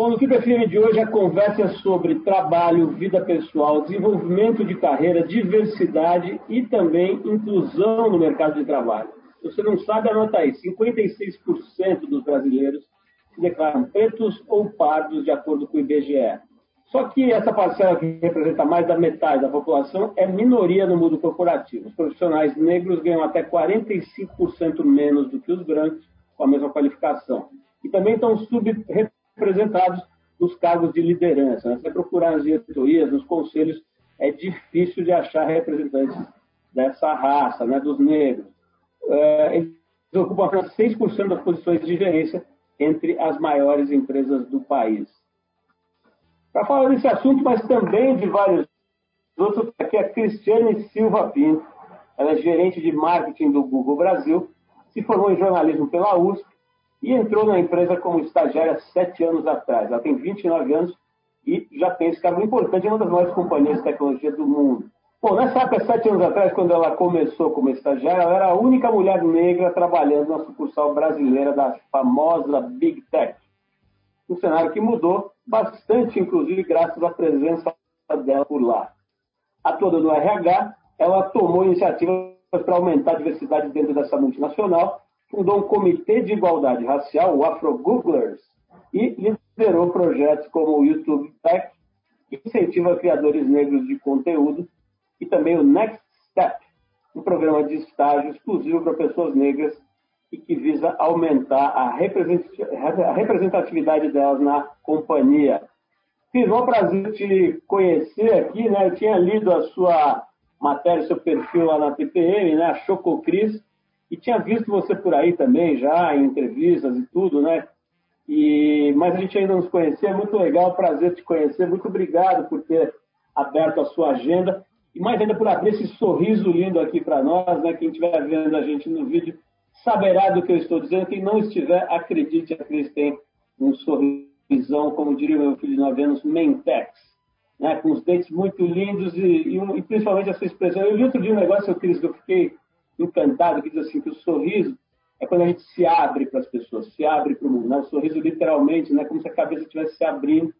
Bom, no Trip FM de hoje a conversa é sobre trabalho, vida pessoal, desenvolvimento de carreira, diversidade e também inclusão no mercado de trabalho. Se você não sabe, anota aí, 56% dos brasileiros se declaram pretos ou pardos de acordo com o IBGE. Só que essa parcela que representa mais da metade da população é minoria no mundo corporativo. Os profissionais negros ganham até 45% menos do que os brancos com a mesma qualificação. E também estão subrepresentados representados nos cargos de liderança. Né? Você vai procurar nas diretorias, nos conselhos, é difícil de achar representantes dessa raça, né, dos negros. É, eles ocupam apenas 6% das posições de gerência entre as maiores empresas do país. Para falar desse assunto, mas também de vários outros, aqui é a Cristiane Silva Pinto. Ela é gerente de marketing do Google Brasil, se formou em jornalismo pela USP e entrou na empresa como estagiária sete anos atrás. Ela tem 29 anos e já tem esse cargo importante em uma das maiores companhias de tecnologia do mundo. Bom, nessa época, sete anos atrás, quando ela começou como estagiária, ela era a única mulher negra trabalhando na sucursal brasileira da famosa Big Tech. Um cenário que mudou bastante, inclusive, graças à presença dela por lá. Atuando no RH, ela tomou iniciativas para aumentar a diversidade dentro dessa multinacional fundou um comitê de igualdade racial, o Afro-Googlers, e liderou projetos como o YouTube Tech, que incentiva criadores negros de conteúdo, e também o Next Step, um programa de estágio exclusivo para pessoas negras e que visa aumentar a representatividade delas na companhia. Fiz um prazer te conhecer aqui, né? Eu tinha lido a sua matéria, seu perfil lá na TPM, né? A Chococris, e tinha visto você por aí também, já em entrevistas e tudo, né? E, mas a gente ainda nos conhecia, muito legal, prazer te conhecer. Muito obrigado por ter aberto a sua agenda e mais ainda por abrir esse sorriso lindo aqui para nós, né? Quem estiver vendo a gente no vídeo saberá do que eu estou dizendo. Quem não estiver, acredite, a Cris tem um sorrisão, como diria meu filho de 9 anos, mentex, né? Com os dentes muito lindos e, e, e principalmente essa expressão. Eu li outro dia um negócio, Cris, que eu fiquei encantado que diz assim que o sorriso é quando a gente se abre para as pessoas, se abre para o mundo. Né? O sorriso literalmente, né? como se a cabeça estivesse se abrindo.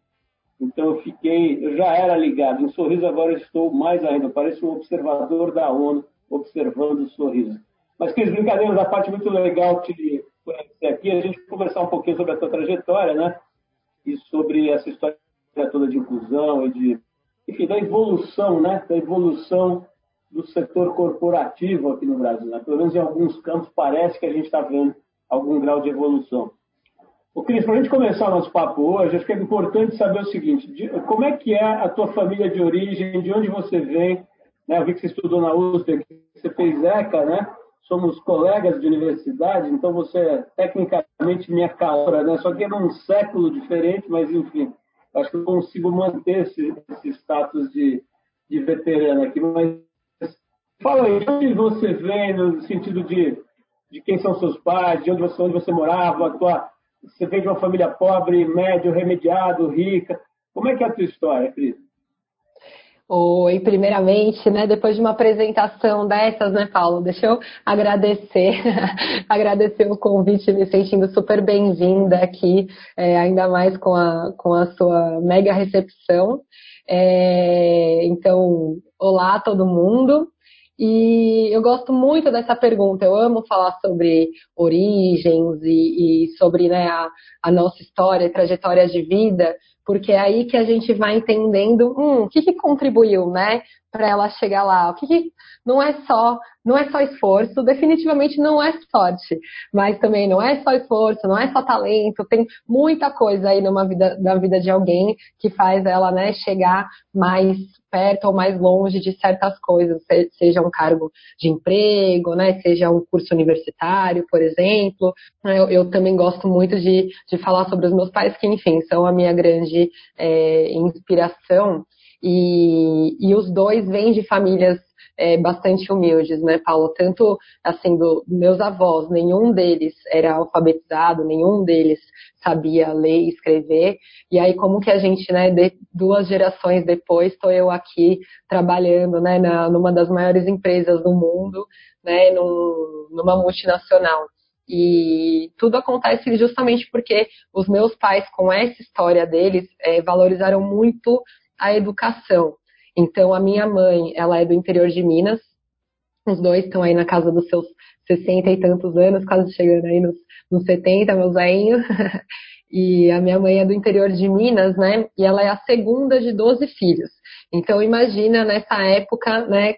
Então eu fiquei, eu já era ligado. Em sorriso agora eu estou mais ainda. Eu pareço um observador da ONU observando o sorriso. Mas que brincadeiras a parte muito legal te conhecer aqui, a gente conversar um pouquinho sobre a tua trajetória, né? E sobre essa história toda de inclusão e de, enfim, da evolução, né? Da evolução do setor corporativo aqui no Brasil. Né? Pelo menos em alguns campos parece que a gente está vendo algum grau de evolução. O Cris, para a gente começar o nosso papo hoje, acho que é importante saber o seguinte: de, como é que é a tua família de origem, de onde você vem? Né? Eu vi que você estudou na USP, que você fez ECA, né? Somos colegas de universidade, então você é tecnicamente minha calora, né? Só que é num século diferente, mas enfim, acho que eu consigo manter esse, esse status de, de veterano aqui. Mas Fala aí, de onde você vem no sentido de, de quem são seus pais, de onde você, onde você morava, tua, você vem de uma família pobre, médio, remediado, rica. Como é que é a tua história, Cris? Oi, primeiramente, né, depois de uma apresentação dessas, né, Paulo, deixa eu agradecer, agradecer o convite, me sentindo super bem-vinda aqui, é, ainda mais com a, com a sua mega recepção. É, então, olá todo mundo. E eu gosto muito dessa pergunta. Eu amo falar sobre origens e, e sobre né, a, a, nossa história, trajetória de vida, porque é aí que a gente vai entendendo hum, o que, que contribuiu, né, para ela chegar lá. O que, que, não é só não é só esforço, definitivamente não é sorte, mas também não é só esforço, não é só talento, tem muita coisa aí numa vida, na vida de alguém que faz ela, né, chegar mais perto ou mais longe de certas coisas, seja um cargo de emprego, né, seja um curso universitário, por exemplo. Eu, eu também gosto muito de, de falar sobre os meus pais, que, enfim, são a minha grande é, inspiração. E, e os dois vêm de famílias é, bastante humildes, né, Paulo? Tanto, assim, do, meus avós, nenhum deles era alfabetizado, nenhum deles sabia ler e escrever. E aí, como que a gente, né, de, duas gerações depois, estou eu aqui trabalhando, né, na, numa das maiores empresas do mundo, né, num, numa multinacional. E tudo acontece justamente porque os meus pais, com essa história deles, é, valorizaram muito a educação. Então, a minha mãe, ela é do interior de Minas. Os dois estão aí na casa dos seus 60 e tantos anos, quase chegando aí nos, nos 70, meu zainho. E a minha mãe é do interior de Minas, né? E ela é a segunda de 12 filhos. Então imagina nessa época, né,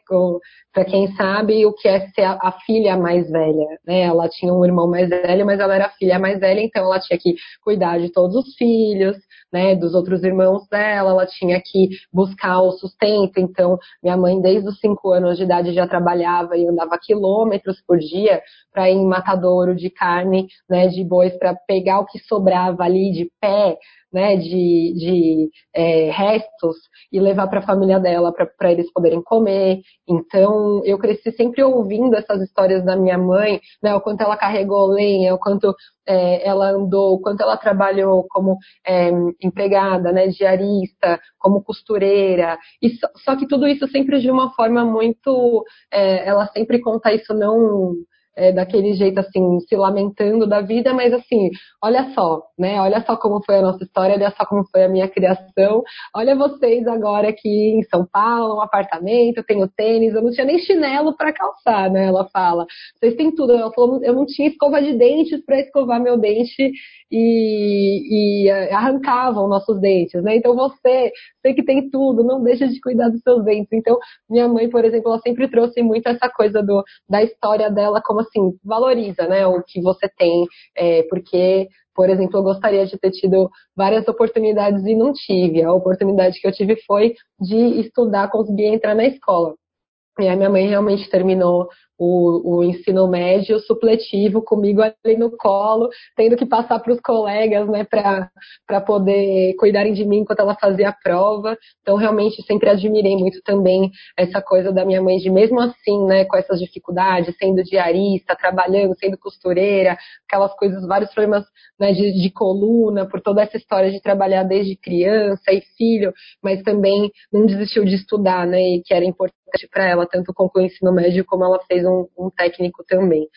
para quem sabe o que é ser a, a, filha mais velha, né? Ela tinha um irmão mais velho, mas ela era a filha mais velha, então ela tinha que cuidar de todos os filhos, né, dos outros irmãos dela, ela tinha que buscar o sustento. Então, minha mãe, desde os cinco anos de idade, já trabalhava e andava quilômetros por dia para ir em matadouro de carne, né, de bois, para pegar o que sobrava ali de pé, né, de, de é, restos e levar para a família dela para eles poderem comer. Então, eu cresci sempre ouvindo essas histórias da minha mãe, né, o quanto ela carregou lenha, o quanto é, ela andou, o quanto ela trabalhou como é, empregada, né, diarista, como costureira. E só, só, que tudo isso sempre de uma forma muito, é, ela sempre conta isso não é, daquele jeito assim, se lamentando da vida, mas assim, olha só, né? Olha só como foi a nossa história, olha só como foi a minha criação. Olha vocês agora aqui em São Paulo, um apartamento, tenho tênis, eu não tinha nem chinelo para calçar, né? Ela fala. Vocês têm tudo. Ela falou, eu não tinha escova de dentes para escovar meu dente e, e arrancavam nossos dentes, né? Então você, você que tem tudo, não deixa de cuidar dos seus dentes. Então, minha mãe, por exemplo, ela sempre trouxe muito essa coisa do, da história dela como assim, valoriza, né, o que você tem, é, porque, por exemplo, eu gostaria de ter tido várias oportunidades e não tive. A oportunidade que eu tive foi de estudar, conseguir entrar na escola. E a minha mãe realmente terminou o, o, ensino médio supletivo comigo ali no colo, tendo que passar para os colegas, né, para poder cuidarem de mim enquanto ela fazia a prova. Então, realmente, sempre admirei muito também essa coisa da minha mãe, de mesmo assim, né, com essas dificuldades, sendo diarista, trabalhando, sendo costureira, aquelas coisas, vários problemas né, de, de coluna, por toda essa história de trabalhar desde criança e filho, mas também não desistiu de estudar, né, e que era importante para ela, tanto concluir o ensino médio como ela fez um, um técnico também.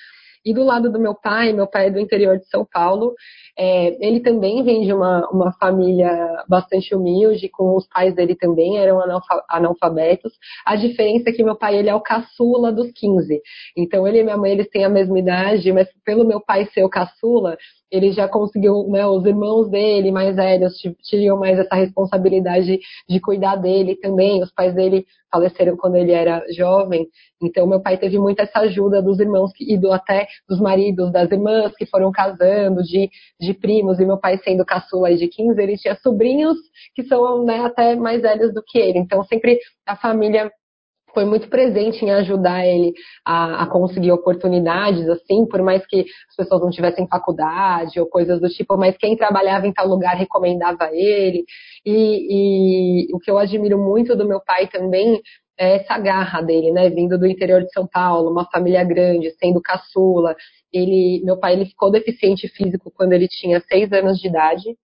E do lado do meu pai, meu pai é do interior de São Paulo, é, ele também vem de uma, uma família bastante humilde, com os pais dele também eram analfabetos. A diferença é que meu pai ele é o caçula dos 15. Então ele e minha mãe eles têm a mesma idade, mas pelo meu pai ser o caçula, ele já conseguiu, né, os irmãos dele mais velhos tinham mais essa responsabilidade de cuidar dele também. Os pais dele faleceram quando ele era jovem, então meu pai teve muita essa ajuda dos irmãos e do, até dos maridos das irmãs que foram casando, de, de primos, e meu pai sendo caçula de 15, ele tinha sobrinhos que são né, até mais velhos do que ele. Então sempre a família foi muito presente em ajudar ele a, a, conseguir oportunidades, assim, por mais que as pessoas não tivessem faculdade ou coisas do tipo, mas quem trabalhava em tal lugar recomendava ele. E, e o que eu admiro muito do meu pai também é essa garra dele, né? Vindo do interior de São Paulo, uma família grande, sendo caçula. Ele, meu pai, ele ficou deficiente físico quando ele tinha seis anos de idade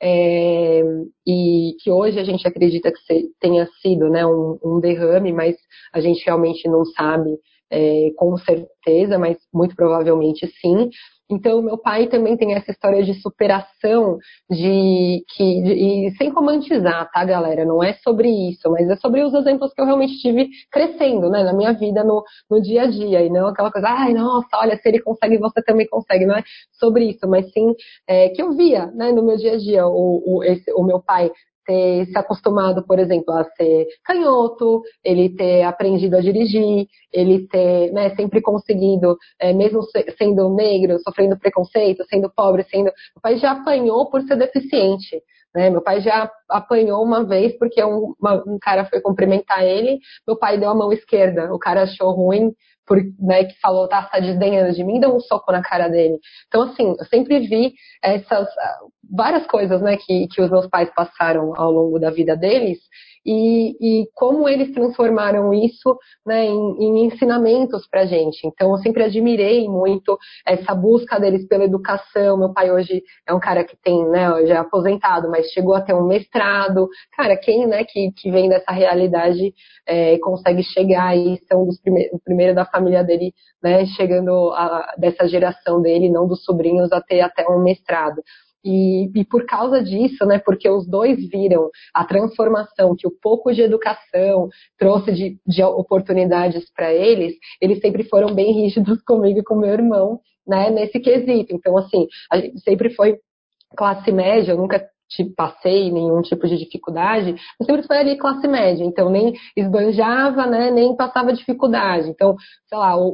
é, e que hoje a gente acredita que tenha sido né, um, um derrame, mas a gente realmente não sabe é, com certeza, mas muito provavelmente sim. Então, meu pai também tem essa história de superação, de que de, e sem romantizar, tá, galera? Não é sobre isso, mas é sobre os exemplos que eu realmente tive crescendo, né, na minha vida, no, no dia a dia, e não aquela coisa, ai, nossa, olha, se ele consegue, você também consegue, não é sobre isso, mas sim é, que eu via, né, no meu dia a dia, o, o, esse, o meu pai ter se acostumado, por exemplo, a ser canhoto, ele ter aprendido a dirigir, ele ter né, sempre conseguido, é, mesmo sendo negro, sofrendo preconceito, sendo pobre, sendo. O pai já apanhou por ser deficiente. Né? Meu pai já apanhou uma vez porque um, uma, um cara foi cumprimentar ele, meu pai deu a mão esquerda, o cara achou ruim, por, né, que falou, tá, tá desdenhando de mim, deu um soco na cara dele. Então, assim, eu sempre vi essas várias coisas, né, que, que os meus pais passaram ao longo da vida deles, e, e como eles transformaram isso né, em, em ensinamentos para a gente. Então, eu sempre admirei muito essa busca deles pela educação. Meu pai hoje é um cara que tem, né, já é aposentado, mas chegou a ter um mestrado. Cara, quem né, que, que vem dessa realidade é, consegue chegar e são dos primeiros, primeiro da família dele, né, chegando a, dessa geração dele, não dos sobrinhos, a ter até um mestrado. E, e, por causa disso, né, porque os dois viram a transformação que o pouco de educação trouxe de, de oportunidades para eles, eles sempre foram bem rígidos comigo e com meu irmão, né, nesse quesito. Então, assim, sempre foi classe média, eu nunca passei nenhum tipo de dificuldade, eu sempre foi ali classe média, então nem esbanjava, né, nem passava dificuldade. Então, sei lá, o,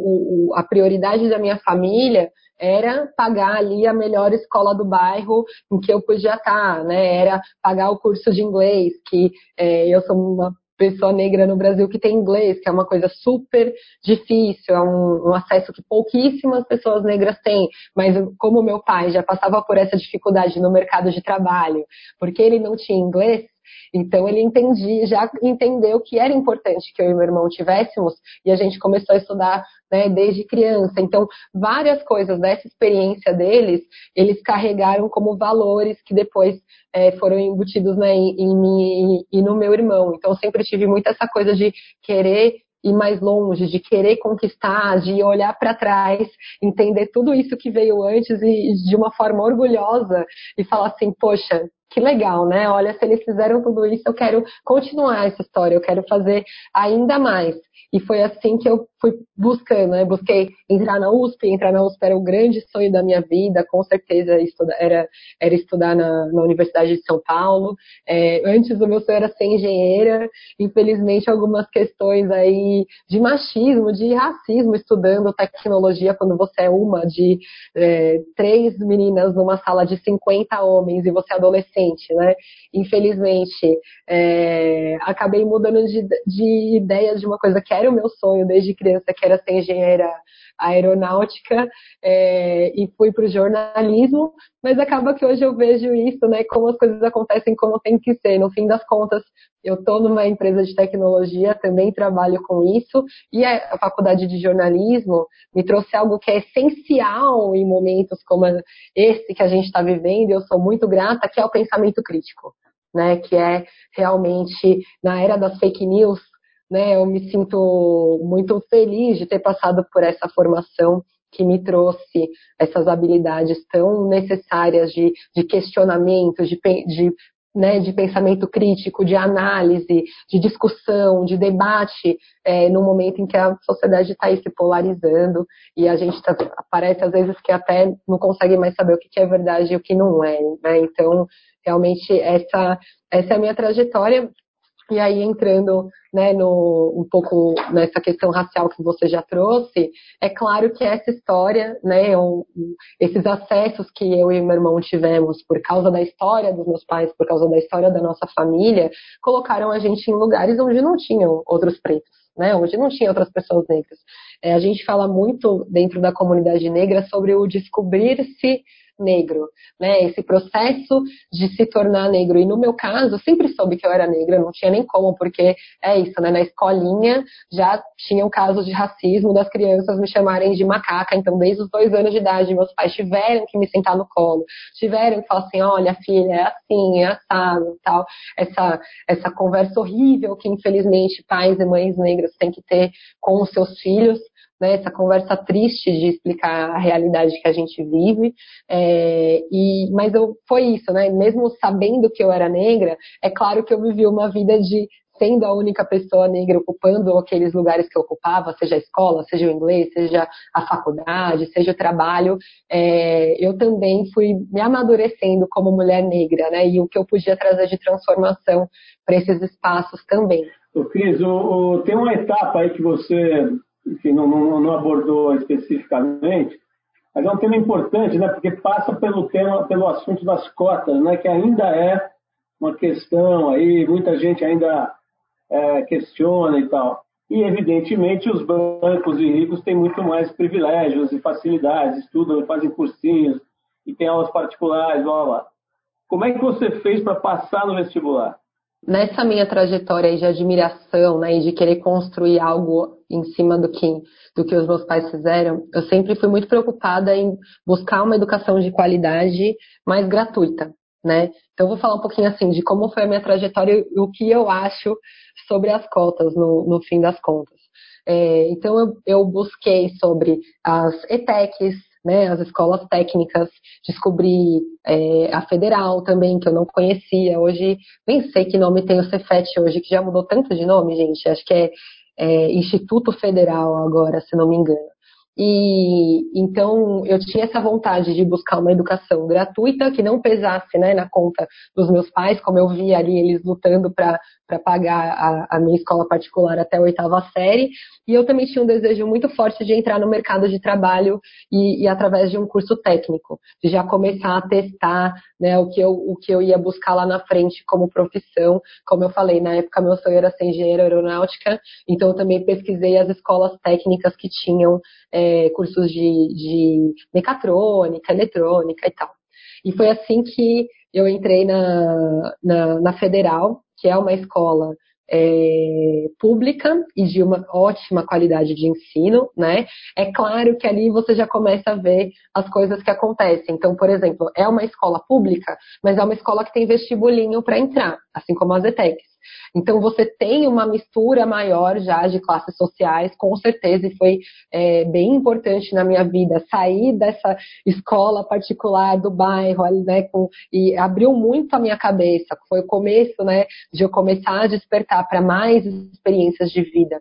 o, a prioridade da minha família era pagar ali a melhor escola do bairro em que eu podia estar, né? Era pagar o curso de inglês, que é, eu sou uma pessoa negra no Brasil que tem inglês, que é uma coisa super difícil, é um, um, acesso que pouquíssimas pessoas negras têm. Mas como meu pai já passava por essa dificuldade no mercado de trabalho, porque ele não tinha inglês, então ele entendi, já entendeu que era importante que eu e meu irmão tivéssemos e a gente começou a estudar né, desde criança. Então várias coisas dessa experiência deles eles carregaram como valores que depois é, foram embutidos né, em, em mim e, e no meu irmão. Então sempre tive muito essa coisa de querer ir mais longe, de querer conquistar, de olhar para trás, entender tudo isso que veio antes e de uma forma orgulhosa e falar assim, poxa, que legal, né? Olha, se eles fizeram tudo isso, eu quero continuar essa história, eu quero fazer ainda mais. E foi assim que eu fui buscando, né? Busquei entrar na USP, entrar na USP era o grande sonho da minha vida, com certeza era, era estudar na, na Universidade de São Paulo. É, antes o meu sonho era ser engenheira, infelizmente algumas questões aí de machismo, de racismo, estudando tecnologia quando você é uma de é, três meninas numa sala de 50 homens e você é adolescente, né? Infelizmente, é, acabei mudando de, de ideias de uma coisa que era o meu sonho desde criança, que era ser engenheira aeronáutica, é, e fui para o jornalismo, mas acaba que hoje eu vejo isso, né, como as coisas acontecem como tem que ser. No fim das contas, eu estou numa empresa de tecnologia, também trabalho com isso, e a faculdade de jornalismo me trouxe algo que é essencial em momentos como esse que a gente está vivendo, e eu sou muito grata, que é o pensamento crítico. Né, que é realmente na era das fake news, né, eu me sinto muito feliz de ter passado por essa formação que me trouxe essas habilidades tão necessárias de, de questionamento, de, de, né, de pensamento crítico, de análise, de discussão, de debate, é, no momento em que a sociedade está se polarizando e a gente tá, parece às vezes que até não consegue mais saber o que, que é verdade e o que não é. Né? Então, realmente, essa, essa é a minha trajetória. E aí, entrando né, no, um pouco nessa questão racial que você já trouxe, é claro que essa história, né, um, esses acessos que eu e meu irmão tivemos por causa da história dos meus pais, por causa da história da nossa família, colocaram a gente em lugares onde não tinham outros pretos. Né, onde não tinha outras pessoas negras. É, a gente fala muito dentro da comunidade negra sobre o descobrir-se negro, né? Esse processo de se tornar negro. E no meu caso, eu sempre soube que eu era negra, não tinha nem como, porque é isso, né? Na escolinha já tinham casos de racismo das crianças me chamarem de macaca. Então, desde os dois anos de idade, meus pais tiveram que me sentar no colo, tiveram que falar assim: olha, filha, é assim, é assado, tal. Essa, essa conversa horrível que, infelizmente, pais e mães negras têm que ter com os seus filhos né, essa conversa triste de explicar a realidade que a gente vive. É, e, mas eu, foi isso, né? Mesmo sabendo que eu era negra, é claro que eu vivi uma vida de sendo a única pessoa negra ocupando aqueles lugares que eu ocupava, seja a escola, seja o inglês, seja a faculdade, seja o trabalho, é, eu também fui me amadurecendo como mulher negra, né? E o que eu podia trazer de transformação para esses espaços também. Ô, Cris, tem uma etapa aí que você enfim, não, não, não, abordou especificamente, mas é um tema importante, né, porque passa pelo tema, pelo assunto das cotas, né, que ainda é uma questão aí, muita gente ainda é, questiona e tal. E, evidentemente, os bancos e ricos têm muito mais privilégios e facilidades, estudam, fazem cursinhos e têm aulas particulares, blá, blá. Como é que você fez para passar no vestibular? Nessa minha trajetória de admiração, né, e de querer construir algo em cima do que, do que os meus pais fizeram, eu sempre fui muito preocupada em buscar uma educação de qualidade mais gratuita, né? Então eu vou falar um pouquinho assim de como foi a minha trajetória e o que eu acho sobre as cotas no, no fim das contas. É, então eu, eu busquei sobre as ETECs, né, as escolas técnicas, descobri é, a federal também, que eu não conhecia. Hoje, nem sei que nome tem o Cefet hoje, que já mudou tanto de nome, gente. Acho que é, é Instituto Federal agora, se não me engano. E então eu tinha essa vontade de buscar uma educação gratuita que não pesasse né, na conta dos meus pais, como eu via ali eles lutando para pagar a, a, minha escola particular até a oitava série. E eu também tinha um desejo muito forte de entrar no mercado de trabalho e, e através de um curso técnico, de já começar a testar né, o, que eu, o que eu ia buscar lá na frente como profissão. Como eu falei, na época meu sonho era ser engenheiro aeronáutica, então eu também pesquisei as escolas técnicas que tinham. É, é, cursos de, de mecatrônica, eletrônica e tal. E foi assim que eu entrei na, na, na Federal, que é uma escola é, pública e de uma ótima qualidade de ensino, né? É claro que ali você já começa a ver as coisas que acontecem. Então, por exemplo, é uma escola pública, mas é uma escola que tem vestibulinho para entrar, assim como as ETECs. Então você tem uma mistura maior já de classes sociais, com certeza, e foi é, bem importante na minha vida sair dessa escola particular do bairro, né, com, e abriu muito a minha cabeça. Foi o começo, né, de eu começar a despertar para mais experiências de vida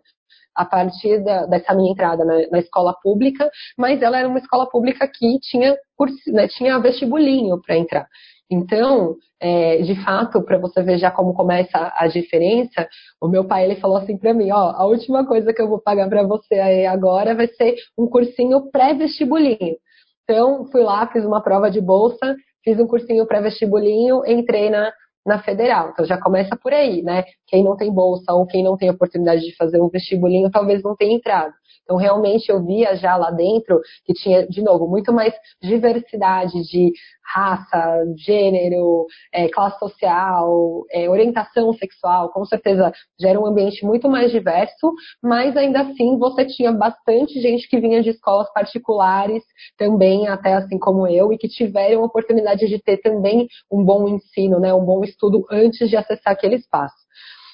a partir da, dessa minha entrada na, na, escola pública, mas ela era uma escola pública que tinha, curso, né, tinha vestibulinho para entrar. Então, é, de fato, para você ver já como começa a diferença, o meu pai ele falou assim para mim, ó, a última coisa que eu vou pagar para você aí agora vai ser um cursinho pré-vestibulinho. Então, fui lá, fiz uma prova de bolsa, fiz um cursinho pré-vestibulinho, entrei na, na federal. Então já começa por aí, né? Quem não tem bolsa ou quem não tem oportunidade de fazer um vestibulinho talvez não tenha entrado. Então, realmente, eu via já lá dentro que tinha, de novo, muito mais diversidade de raça, gênero, é, classe social, é, orientação sexual. Com certeza, já era um ambiente muito mais diverso, mas ainda assim você tinha bastante gente que vinha de escolas particulares também, até assim como eu, e que tiveram a oportunidade de ter também um bom ensino, né, um bom estudo antes de acessar aquele espaço.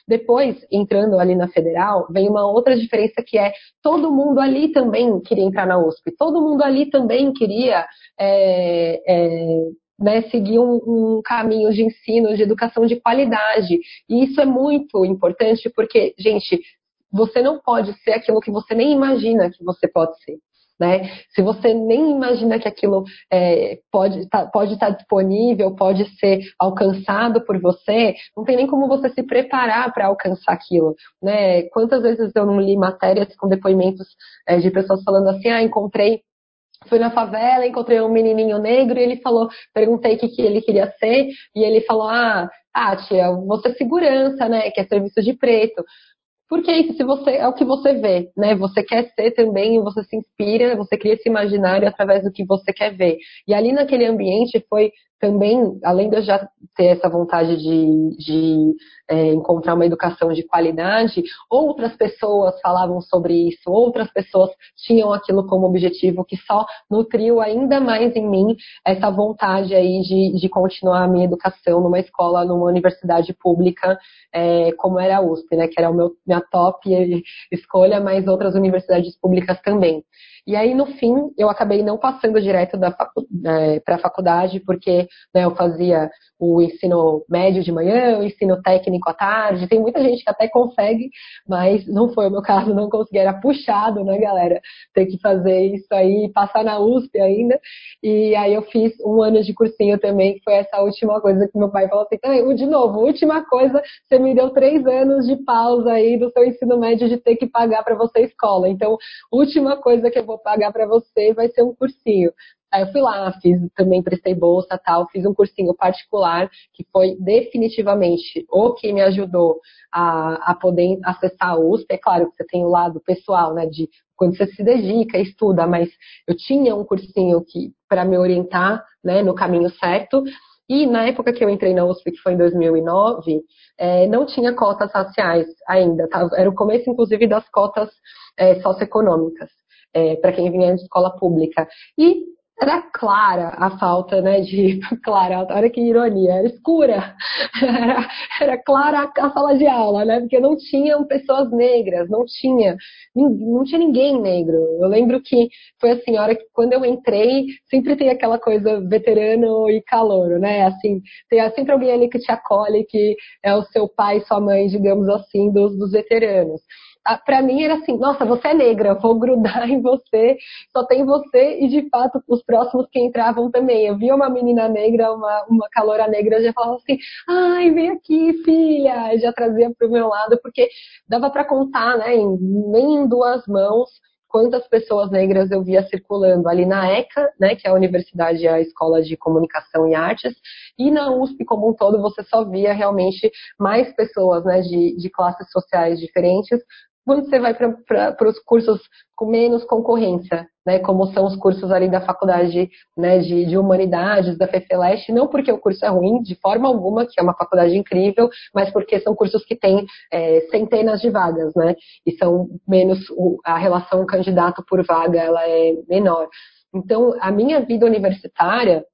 Depois, entrando ali na federal, vem uma outra diferença que é todo mundo ali também queria entrar na USP, todo mundo ali também queria é, é, né, seguir um, um, caminho de ensino, de educação de qualidade. E isso é muito importante porque, gente, você não pode ser aquilo que você nem imagina que você pode ser. Né? Se você nem imagina que aquilo é, pode tá, pode estar tá disponível, pode ser alcançado por você, não tem nem como você se preparar para alcançar aquilo. Né? Quantas vezes eu não li matérias com depoimentos é, de pessoas falando assim, ah, encontrei fui na favela, encontrei um menininho negro e ele falou, perguntei o que, que ele queria ser, e ele falou, ah, ah, tia, você é segurança, né, que é serviço de preto. Porque é isso, se você é o que você vê, né? Você quer ser também, você se inspira, você cria esse imaginário através do que você quer ver. E ali naquele ambiente foi também, além de eu já ter essa vontade de, de é, encontrar uma educação de qualidade, outras pessoas falavam sobre isso, outras pessoas tinham aquilo como objetivo, que só nutriu ainda mais em mim essa vontade aí de, de continuar a minha educação numa escola, numa universidade pública, é, como era a USP, né, que era o meu, minha top escolha, mas outras universidades públicas também. E aí, no fim, eu acabei não passando direto facu é, para a faculdade, porque né, eu fazia o ensino médio de manhã, o ensino técnico à tarde. Tem muita gente que até consegue, mas não foi o meu caso, não consegui. Era puxado, né, galera? Ter que fazer isso aí, passar na USP ainda. E aí eu fiz um ano de cursinho também, que foi essa última coisa que meu pai falou assim: de novo, última coisa, você me deu três anos de pausa aí do seu ensino médio de ter que pagar para você a escola. Então, última coisa que eu vou pagar para você vai ser um cursinho. Aí eu fui lá, fiz, também prestei bolsa tal, fiz um cursinho particular, que foi definitivamente o que me ajudou a, a poder acessar a USP. É claro que você tem o lado pessoal, né, de quando você se dedica, estuda, mas eu tinha um cursinho que para me orientar, né, no caminho certo. E na época que eu entrei na USP, que foi em 2009, é, não tinha cotas raciais ainda. Tá? Era o começo, inclusive, das cotas é, socioeconômicas. É, para quem vinha de escola pública. E era clara a falta, né, de, clara, olha que ironia, era escura, era, era clara a sala de aula, né, porque não tinham pessoas negras, não tinha, não tinha ninguém negro. Eu lembro que foi assim, a hora que, quando eu entrei, sempre tem aquela coisa veterano e calouro, né, assim, tem sempre alguém ali que te acolhe, que é o seu pai, sua mãe, digamos assim, dos, dos veteranos para mim era assim, nossa, você é negra, vou grudar em você, só tem você e de fato os próximos que entravam também. Eu via uma menina negra, uma, uma caloura negra, já falava assim, ai, vem aqui, filha, já trazia pro meu lado, porque dava para contar, né, em, nem em duas mãos quantas pessoas negras eu via circulando ali na ECA, né, que é a universidade, a escola de comunicação e artes, e na USP como um todo você só via realmente mais pessoas, né, de, de classes sociais diferentes, quando você vai para os cursos com menos concorrência, né, como são os cursos ali da faculdade né, de, de, humanidades, da FEFELESH, não porque o curso é ruim, de forma alguma, que é uma faculdade incrível, mas porque são cursos que têm é, centenas de vagas, né, e são menos, a relação candidato por vaga, ela é menor. Então, a minha vida universitária,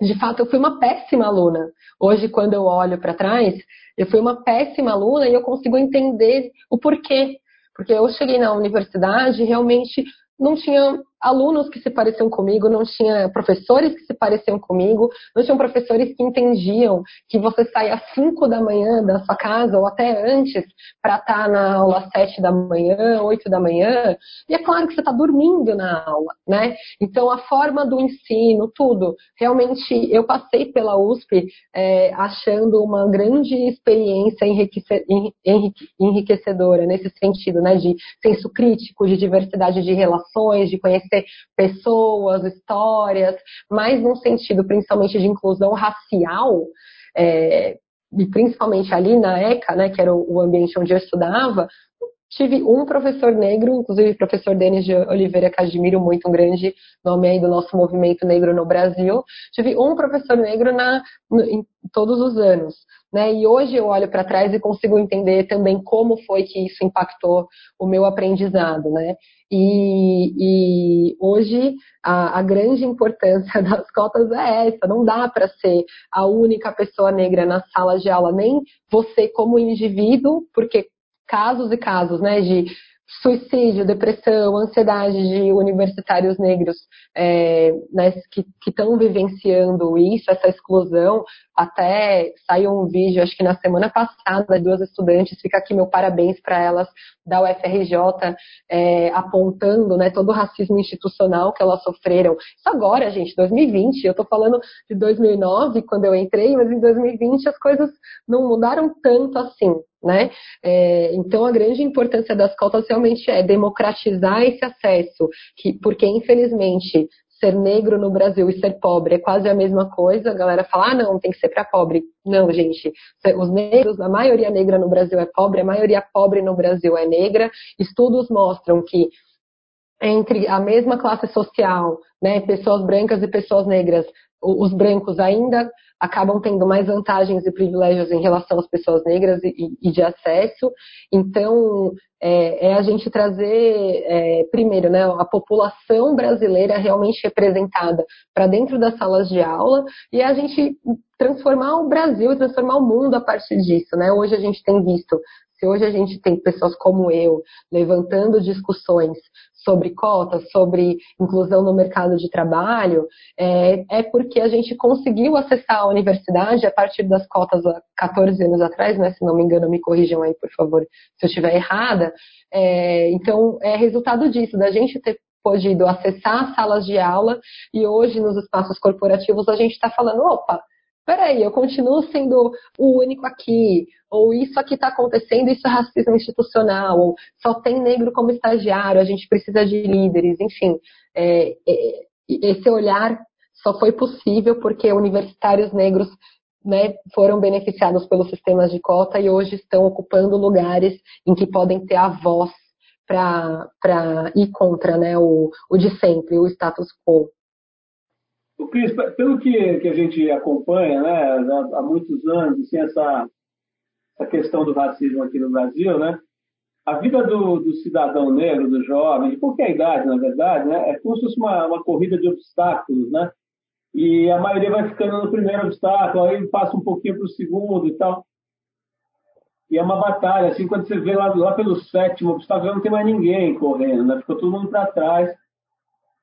de fato, eu fui uma péssima aluna. Hoje, quando eu olho para trás, eu fui uma péssima aluna e eu consigo entender o porquê porque eu cheguei na universidade realmente não tinha alunos que se pareciam comigo, não tinha professores que se pareciam comigo, não tinham professores que entendiam que você sai às 5 da manhã da sua casa ou até antes para estar tá na aula às 7 da manhã, 8 da manhã, e é claro que você está dormindo na aula, né? Então a forma do ensino, tudo, realmente eu passei pela USP é, achando uma grande experiência enriquecedora nesse sentido, né? De senso crítico, de diversidade de relações, de conhecer conhecer pessoas, histórias, mas num sentido principalmente de inclusão racial, é, e principalmente ali na ECA, né, que era o, ambiente onde eu estudava, tive um professor negro, inclusive o professor Denis de Oliveira, que admiro muito, um grande nome aí do nosso movimento negro no Brasil. Tive um professor negro na, em todos os anos. Né? E hoje eu olho para trás e consigo entender também como foi que isso impactou o meu aprendizado. Né? E, e hoje a, a, grande importância das cotas é essa: não dá para ser a única pessoa negra na sala de aula, nem você como indivíduo, porque casos e casos né, de suicídio, depressão, ansiedade de universitários negros é, né, que estão vivenciando isso, essa exclusão. Até saiu um vídeo, acho que na semana passada, duas estudantes, fica aqui meu parabéns para elas da UFRJ, é, apontando né, todo o racismo institucional que elas sofreram. Isso agora, gente, 2020, eu estou falando de 2009, quando eu entrei, mas em 2020 as coisas não mudaram tanto assim né? É, então, a grande importância das cotas realmente é democratizar esse acesso, que, porque, infelizmente, ser negro no Brasil e ser pobre é quase a mesma coisa. A galera fala, ah, não, tem que ser para pobre. Não, gente, os negros, a maioria negra no Brasil é pobre, a maioria pobre no Brasil é negra. Estudos mostram que entre a mesma classe social, né, pessoas brancas e pessoas negras, os brancos ainda acabam tendo mais vantagens e privilégios em relação às pessoas negras e, e de acesso. Então, é, é, a gente trazer, é, primeiro, né, a população brasileira realmente representada para dentro das salas de aula e a gente transformar o Brasil e transformar o mundo a partir disso. Né? Hoje a gente tem visto se hoje a gente tem pessoas como eu levantando discussões sobre cotas, sobre inclusão no mercado de trabalho, é, é, porque a gente conseguiu acessar a universidade a partir das cotas há 14 anos atrás, né? Se não me engano, me corrijam aí, por favor, se eu estiver errada. É, então, é resultado disso, da gente ter podido acessar salas de aula e hoje nos espaços corporativos a gente está falando, opa, peraí, eu continuo sendo o único aqui, ou isso aqui está acontecendo, isso é racismo institucional, ou só tem negro como estagiário, a gente precisa de líderes, enfim. É, é, esse olhar só foi possível porque universitários negros né, foram beneficiados pelos sistemas de cota e hoje estão ocupando lugares em que podem ter a voz para ir contra né, o, o de sempre, o status quo. O Cris, pelo que, que a gente acompanha, né, há, muitos anos, assim, essa, essa questão do racismo aqui no Brasil, né, a vida do, do, cidadão negro, do jovem, de qualquer idade, na verdade, né, é como se fosse uma, uma corrida de obstáculos, né? E a maioria vai ficando no primeiro obstáculo, aí passa um pouquinho para o segundo e tal. E é uma batalha, assim, quando você vê lá, lá pelo sétimo obstáculo, não tem mais ninguém correndo, né? Ficou todo mundo para trás.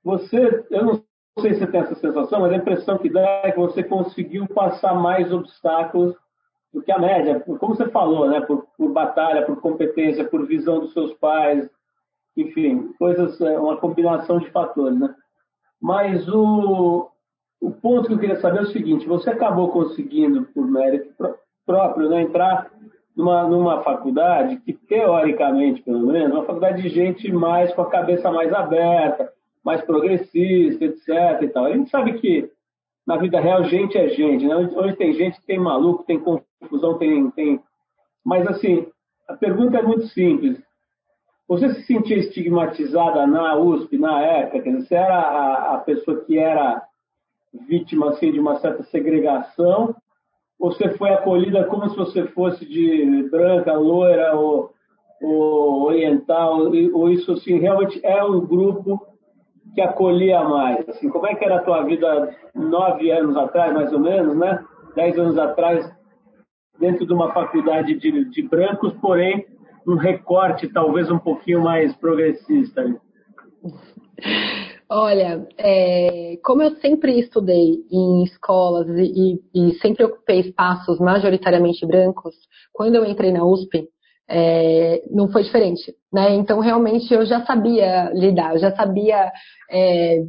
Você, eu não sei se você tem essa sensação, mas a impressão que dá é que você conseguiu passar mais obstáculos do que a média, como você falou, né? Por, por batalha, por competência, por visão dos seus pais, enfim, coisas, é, uma combinação de fatores, né? Mas o, o ponto que eu queria saber é o seguinte: você acabou conseguindo, por mérito próprio, né, entrar numa, numa faculdade que, teoricamente, pelo menos, uma faculdade de gente mais com a cabeça mais aberta, mais progressista, etc. E tal. A gente sabe que na vida real gente é gente, né? onde tem gente tem maluco, tem confusão, tem, tem. Mas assim, a pergunta é muito simples. Você se sentia estigmatizada na USP, na época? Quer dizer, você era a, a pessoa que era vítima assim, de uma certa segregação? Ou você foi acolhida como se você fosse de branca, loira ou, ou oriental? Ou isso assim, realmente é um grupo que acolhia mais? Assim, como é que era a tua vida nove anos atrás, mais ou menos, né? Dez anos atrás, dentro de uma faculdade de, de brancos, porém um recorte talvez um pouquinho mais progressista. Olha, é, como eu sempre estudei em escolas e, e, e, sempre ocupei espaços majoritariamente brancos, quando eu entrei na USP, é, não foi diferente, né? Então realmente eu já sabia lidar, eu já sabia é,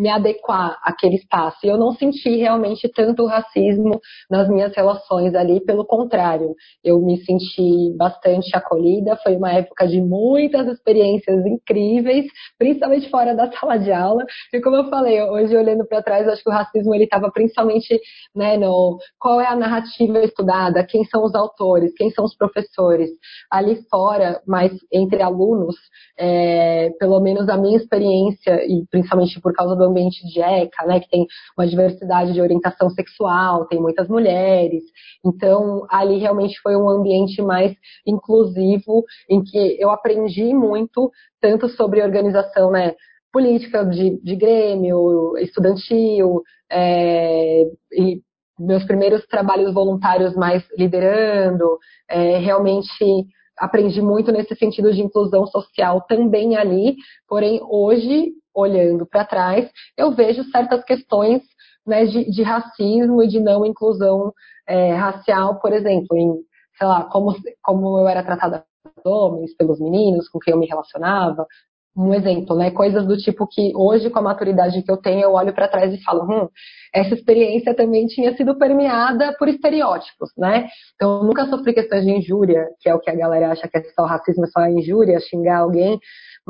me adequar àquele espaço. E eu não senti realmente tanto racismo nas minhas relações ali, pelo contrário, eu me senti bastante acolhida. Foi uma época de muitas experiências incríveis, principalmente fora da sala de aula. E como eu falei, hoje olhando para trás, acho que o racismo ele estava principalmente né, no qual é a narrativa estudada, quem são os autores, quem são os professores. Ali fora, mas entre alunos, é, pelo menos a minha experiência, e principalmente por causa do ambiente de ECA, né, que tem uma diversidade de orientação sexual, tem muitas mulheres. Então, ali realmente foi um ambiente mais inclusivo, em que eu aprendi muito, tanto sobre organização, né, política de, de grêmio, estudantil, é, e meus primeiros trabalhos voluntários mais liderando, é, realmente aprendi muito nesse sentido de inclusão social também ali, porém hoje olhando para trás, eu vejo certas questões né, de, de, racismo e de não inclusão é, racial, por exemplo, em, sei lá, como, como eu era tratada pelos homens, pelos meninos com quem eu me relacionava. Um exemplo, né? Coisas do tipo que hoje, com a maturidade que eu tenho, eu olho para trás e falo, hum, essa experiência também tinha sido permeada por estereótipos, né? Então, eu nunca sofri questões de injúria, que é o que a galera acha que é só racismo, é só injúria, xingar alguém.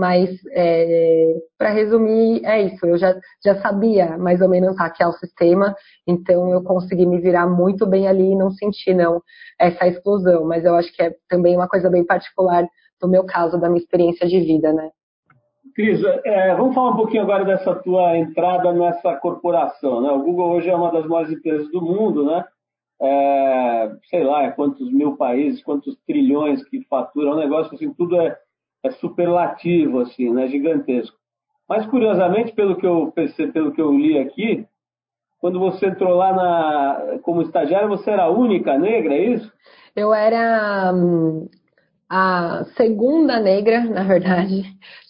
Mas, é, para resumir, é isso. Eu já, já sabia mais ou menos hackear o sistema, então eu consegui me virar muito bem ali e não senti, não, essa exclusão. Mas eu acho que é também uma coisa bem particular do meu caso, da minha experiência de vida, né? Cris, é, vamos falar um pouquinho agora dessa tua entrada nessa corporação, né? O Google hoje é uma das maiores empresas do mundo, né? É, sei lá, é quantos mil países, quantos trilhões que faturam, é um negócio assim, tudo é é superlativo, assim, né? Gigantesco. Mas, curiosamente, pelo que eu percebi, pelo que eu li aqui, quando você entrou lá na, como estagiária, você era a única negra, é isso? Eu era hum, a segunda negra, na verdade.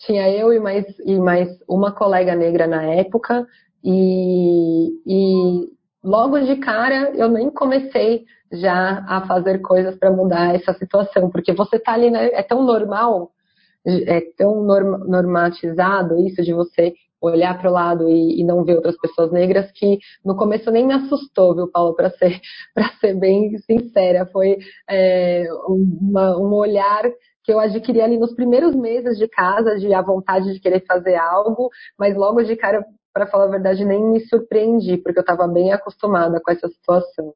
Tinha eu e mais, e mais uma colega negra na época. E, e logo de cara eu nem comecei já a fazer coisas para mudar essa situação, porque você tá ali, né, é tão normal é tão normatizado isso de você olhar para o lado e, e, não ver outras pessoas negras que no começo nem me assustou, viu, Paulo, para ser para ser bem sincera, foi é, uma, um olhar que eu adquiri ali nos primeiros meses de casa, de a vontade de querer fazer algo, mas logo de cara, para falar a verdade, nem me surpreendi, porque eu estava bem acostumada com essa situação.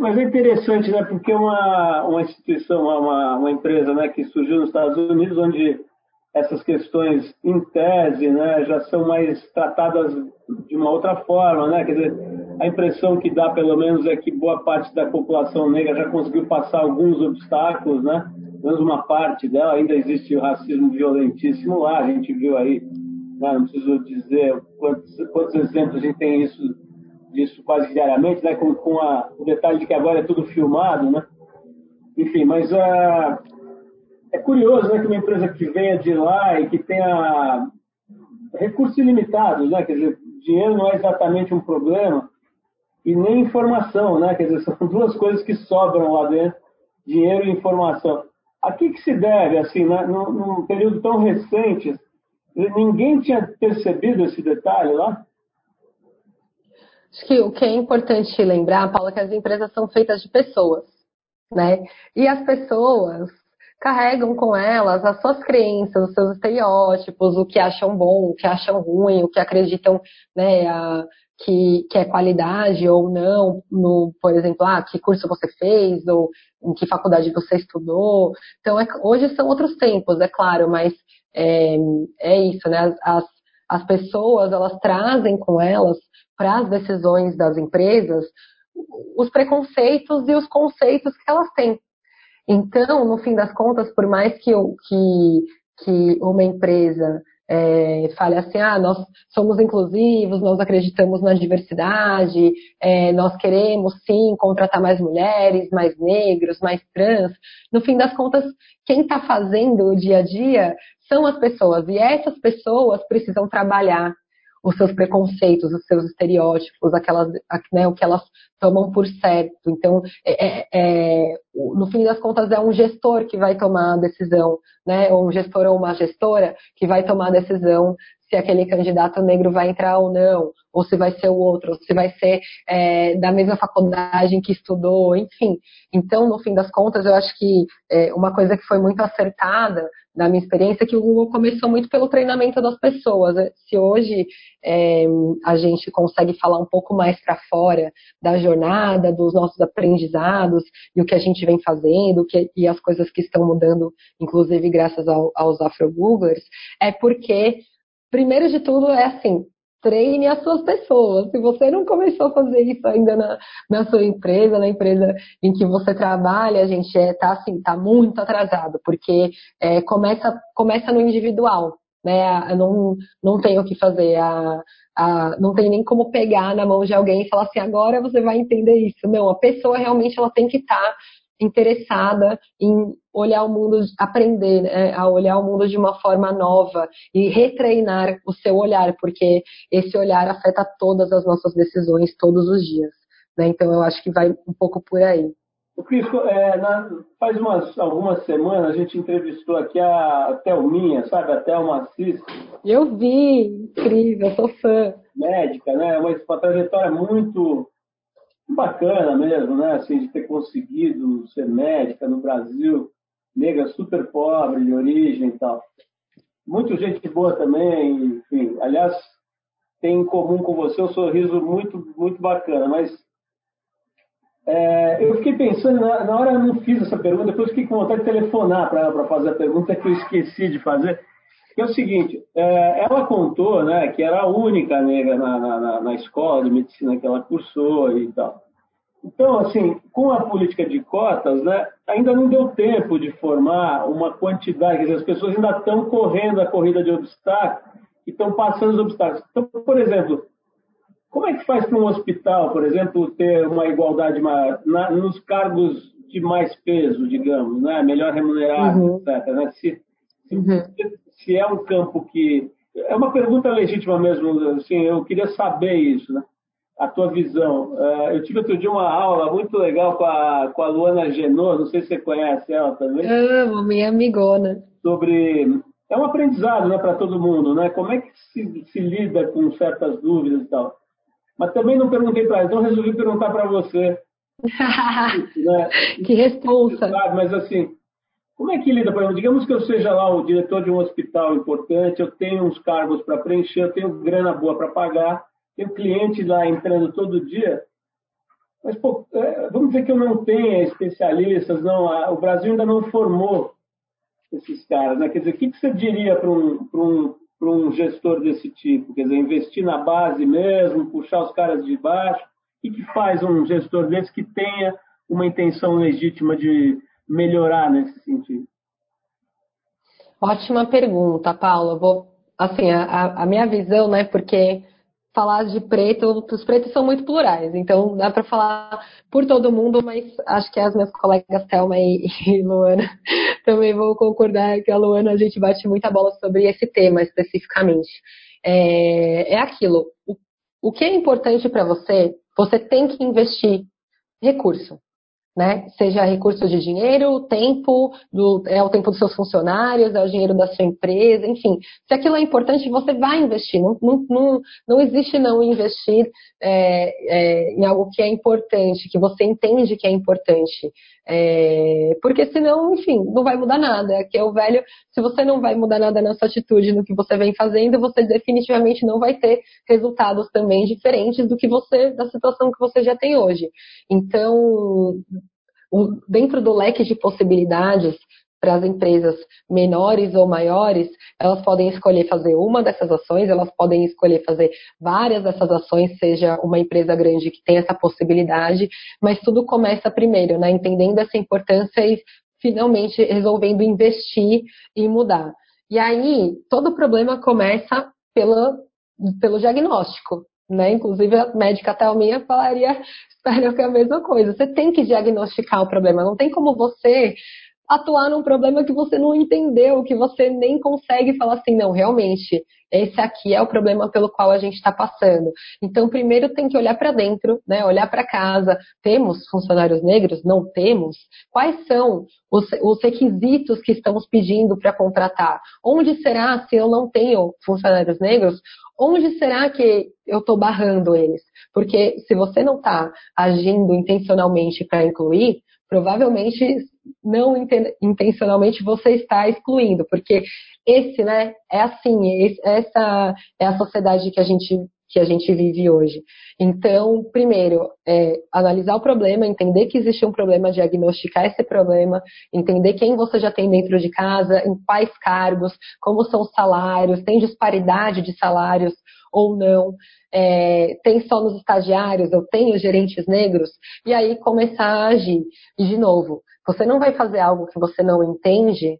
Mas é interessante, né? Porque uma, uma instituição, uma, uma empresa né, que surgiu nos Estados Unidos, onde essas questões em tese, né, já são mais tratadas de uma outra forma, né? Quer dizer, a impressão que dá, pelo menos, é que boa parte da população negra já conseguiu passar alguns obstáculos, né? Pelo menos uma parte dela, ainda existe o racismo violentíssimo lá, a gente viu aí, né, não preciso dizer quantos, quantos exemplos a gente tem isso, disso quase diariamente, né? Com, com a, o detalhe de que agora é tudo filmado, né? Enfim, mas a uh, é curioso né, que uma empresa que venha de lá e que tenha recursos ilimitados, né? Quer dizer, dinheiro não é exatamente um problema e nem informação, né? Quer dizer, são duas coisas que sobram lá dentro, dinheiro e informação. A que, que se deve, assim, né, num, num período tão recente, ninguém tinha percebido esse detalhe lá? Acho que o que é importante lembrar, Paula, é que as empresas são feitas de pessoas, né? E as pessoas carregam com elas as suas crenças, os seus estereótipos, o que acham bom, o que acham ruim, o que acreditam né, a, que, que é qualidade ou não, no, por exemplo, ah, que curso você fez, ou em que faculdade você estudou. Então, é, hoje são outros tempos, é claro, mas é, é isso, né? As, as pessoas, elas trazem com elas para as decisões das empresas os preconceitos e os conceitos que elas têm. Então, no fim das contas, por mais que, que, que uma empresa é, fale assim, ah, nós somos inclusivos, nós acreditamos na diversidade, é, nós queremos sim contratar mais mulheres, mais negros, mais trans. No fim das contas, quem está fazendo o dia a dia são as pessoas e essas pessoas precisam trabalhar os seus preconceitos, os seus estereótipos, aquelas, né, o que elas tomam por certo. Então, é, é, é, no fim das contas, é um gestor que vai tomar a decisão, né, ou um gestor ou uma gestora que vai tomar a decisão se aquele candidato negro vai entrar ou não, ou se vai ser o outro, ou se vai ser é, da mesma faculdade em que estudou, enfim. Então, no fim das contas, eu acho que é, uma coisa que foi muito acertada da minha experiência é que o Google começou muito pelo treinamento das pessoas. Se hoje é, a gente consegue falar um pouco mais para fora da jornada, dos nossos aprendizados e o que a gente vem fazendo que, e as coisas que estão mudando, inclusive graças ao, aos Afro-Googlers, é porque primeiro de tudo é assim, treine as suas pessoas. Se você não começou a fazer isso ainda na, na sua empresa, na empresa em que você trabalha, a gente é, tá assim, tá muito atrasado, porque é, começa, começa no individual. Né, não, não tenho o que fazer, a, a, não tem nem como pegar na mão de alguém e falar assim, agora você vai entender isso. Não, a pessoa realmente ela tem que estar tá interessada em olhar o mundo, aprender né, a olhar o mundo de uma forma nova e retreinar o seu olhar, porque esse olhar afeta todas as nossas decisões todos os dias. Né? Então eu acho que vai um pouco por aí. O Crisco, é, na, faz umas, algumas semanas a gente entrevistou aqui a Thelminha, sabe? A Thelma Assis. Eu vi, incrível, sou fã. Médica, né? Uma, uma trajetória muito bacana mesmo, né? Assim, de ter conseguido ser médica no Brasil, negra super pobre de origem e tal. Muita gente boa também, enfim. Aliás, tem em comum com você um sorriso muito, muito bacana, mas é, eu fiquei pensando, na, na, hora eu não fiz essa pergunta, depois fiquei com vontade de telefonar para ela para fazer a pergunta que eu esqueci de fazer. Que é o seguinte, é, ela contou né, que era a única negra na, na, na, escola de medicina que ela cursou e tal. Então, assim, com a política de cotas, né, ainda não deu tempo de formar uma quantidade, quer dizer, as pessoas ainda estão correndo a corrida de obstáculos e estão passando os obstáculos. Então, por exemplo, como é que faz para um hospital, por exemplo, ter uma igualdade maior na, nos cargos de mais peso, digamos, né, melhor remunerado, uhum. etc. Né? Se, se, uhum. Se é um campo que é uma pergunta legítima mesmo, assim, eu queria saber isso, né? a tua visão. Uh, eu tive outro dia uma aula muito legal com a, com a Luana Genot, não sei se você conhece ela também. Amo, minha amigona. Sobre. É um aprendizado né, para todo mundo, né? Como é que se, se lida com certas dúvidas e tal. Mas também não perguntei para ela, então resolvi perguntar para você. né? Que responsa. Mas assim, como é que lida, por exemplo, digamos que eu seja lá o diretor de um hospital importante, eu tenho uns cargos para preencher, eu tenho grana boa para pagar, tem cliente lá entrando todo dia. Mas, pô, é, vamos dizer que eu não tenha especialistas, não, o Brasil ainda não formou esses caras, né? Quer dizer, o que, você diria para um, um, um gestor desse tipo? Quer dizer, investir na base mesmo, puxar os caras de baixo? O que faz um gestor desse que tenha uma intenção legítima de melhorar nesse sentido? Ótima pergunta, Paula. Vou, assim, a, a minha visão, né? Porque falar de preto, os pretos são muito plurais, então dá para falar por todo mundo, mas acho que as minhas colegas Thelma e, e, Luana também vão concordar que a Luana a gente bate muita bola sobre esse tema especificamente. É, é aquilo, o, o que é importante para você, você tem que investir recurso né? Seja recurso de dinheiro, tempo, do, é o tempo dos seus funcionários, é o dinheiro da sua empresa, enfim. Se aquilo é importante, você vai investir. Não, não, não, não existe não investir é, é, em algo que é importante, que você entende que é importante. É, porque senão, enfim, não vai mudar nada. Que é o velho, se você não vai mudar nada na sua atitude, no que você vem fazendo, você definitivamente não vai ter resultados também diferentes do que você, da situação que você já tem hoje. Então, dentro do leque de possibilidades para as empresas menores ou maiores, elas podem escolher fazer uma dessas ações, elas podem escolher fazer várias dessas ações, seja uma empresa grande que tem essa possibilidade, mas tudo começa primeiro, né? Entendendo essa importância e finalmente resolvendo investir e mudar. E aí, todo problema começa pela, pelo diagnóstico, né? Inclusive a médica Thelminha falaria, espero que é a mesma coisa. Você tem que diagnosticar o problema. Não tem como você atuar num problema que você não entendeu, que você nem consegue falar assim, não, realmente, esse aqui é o problema pelo qual a gente está passando. Então, primeiro tem que olhar para dentro, né? Olhar para casa. Temos funcionários negros? Não temos? Quais são os, os requisitos que estamos pedindo para contratar? Onde será se eu não tenho funcionários negros? Onde será que eu estou barrando eles? Porque se você não está agindo intencionalmente para incluir, provavelmente não intencionalmente você está excluindo, porque esse, né, é assim, essa é a sociedade que a gente que a gente vive hoje. Então, primeiro, é, analisar o problema, entender que existe um problema, diagnosticar esse problema, entender quem você já tem dentro de casa, em quais cargos, como são os salários, tem disparidade de salários ou não, é, tem só nos estagiários, eu tenho gerentes negros, e aí começar a agir. E, de novo, você não vai fazer algo que você não entende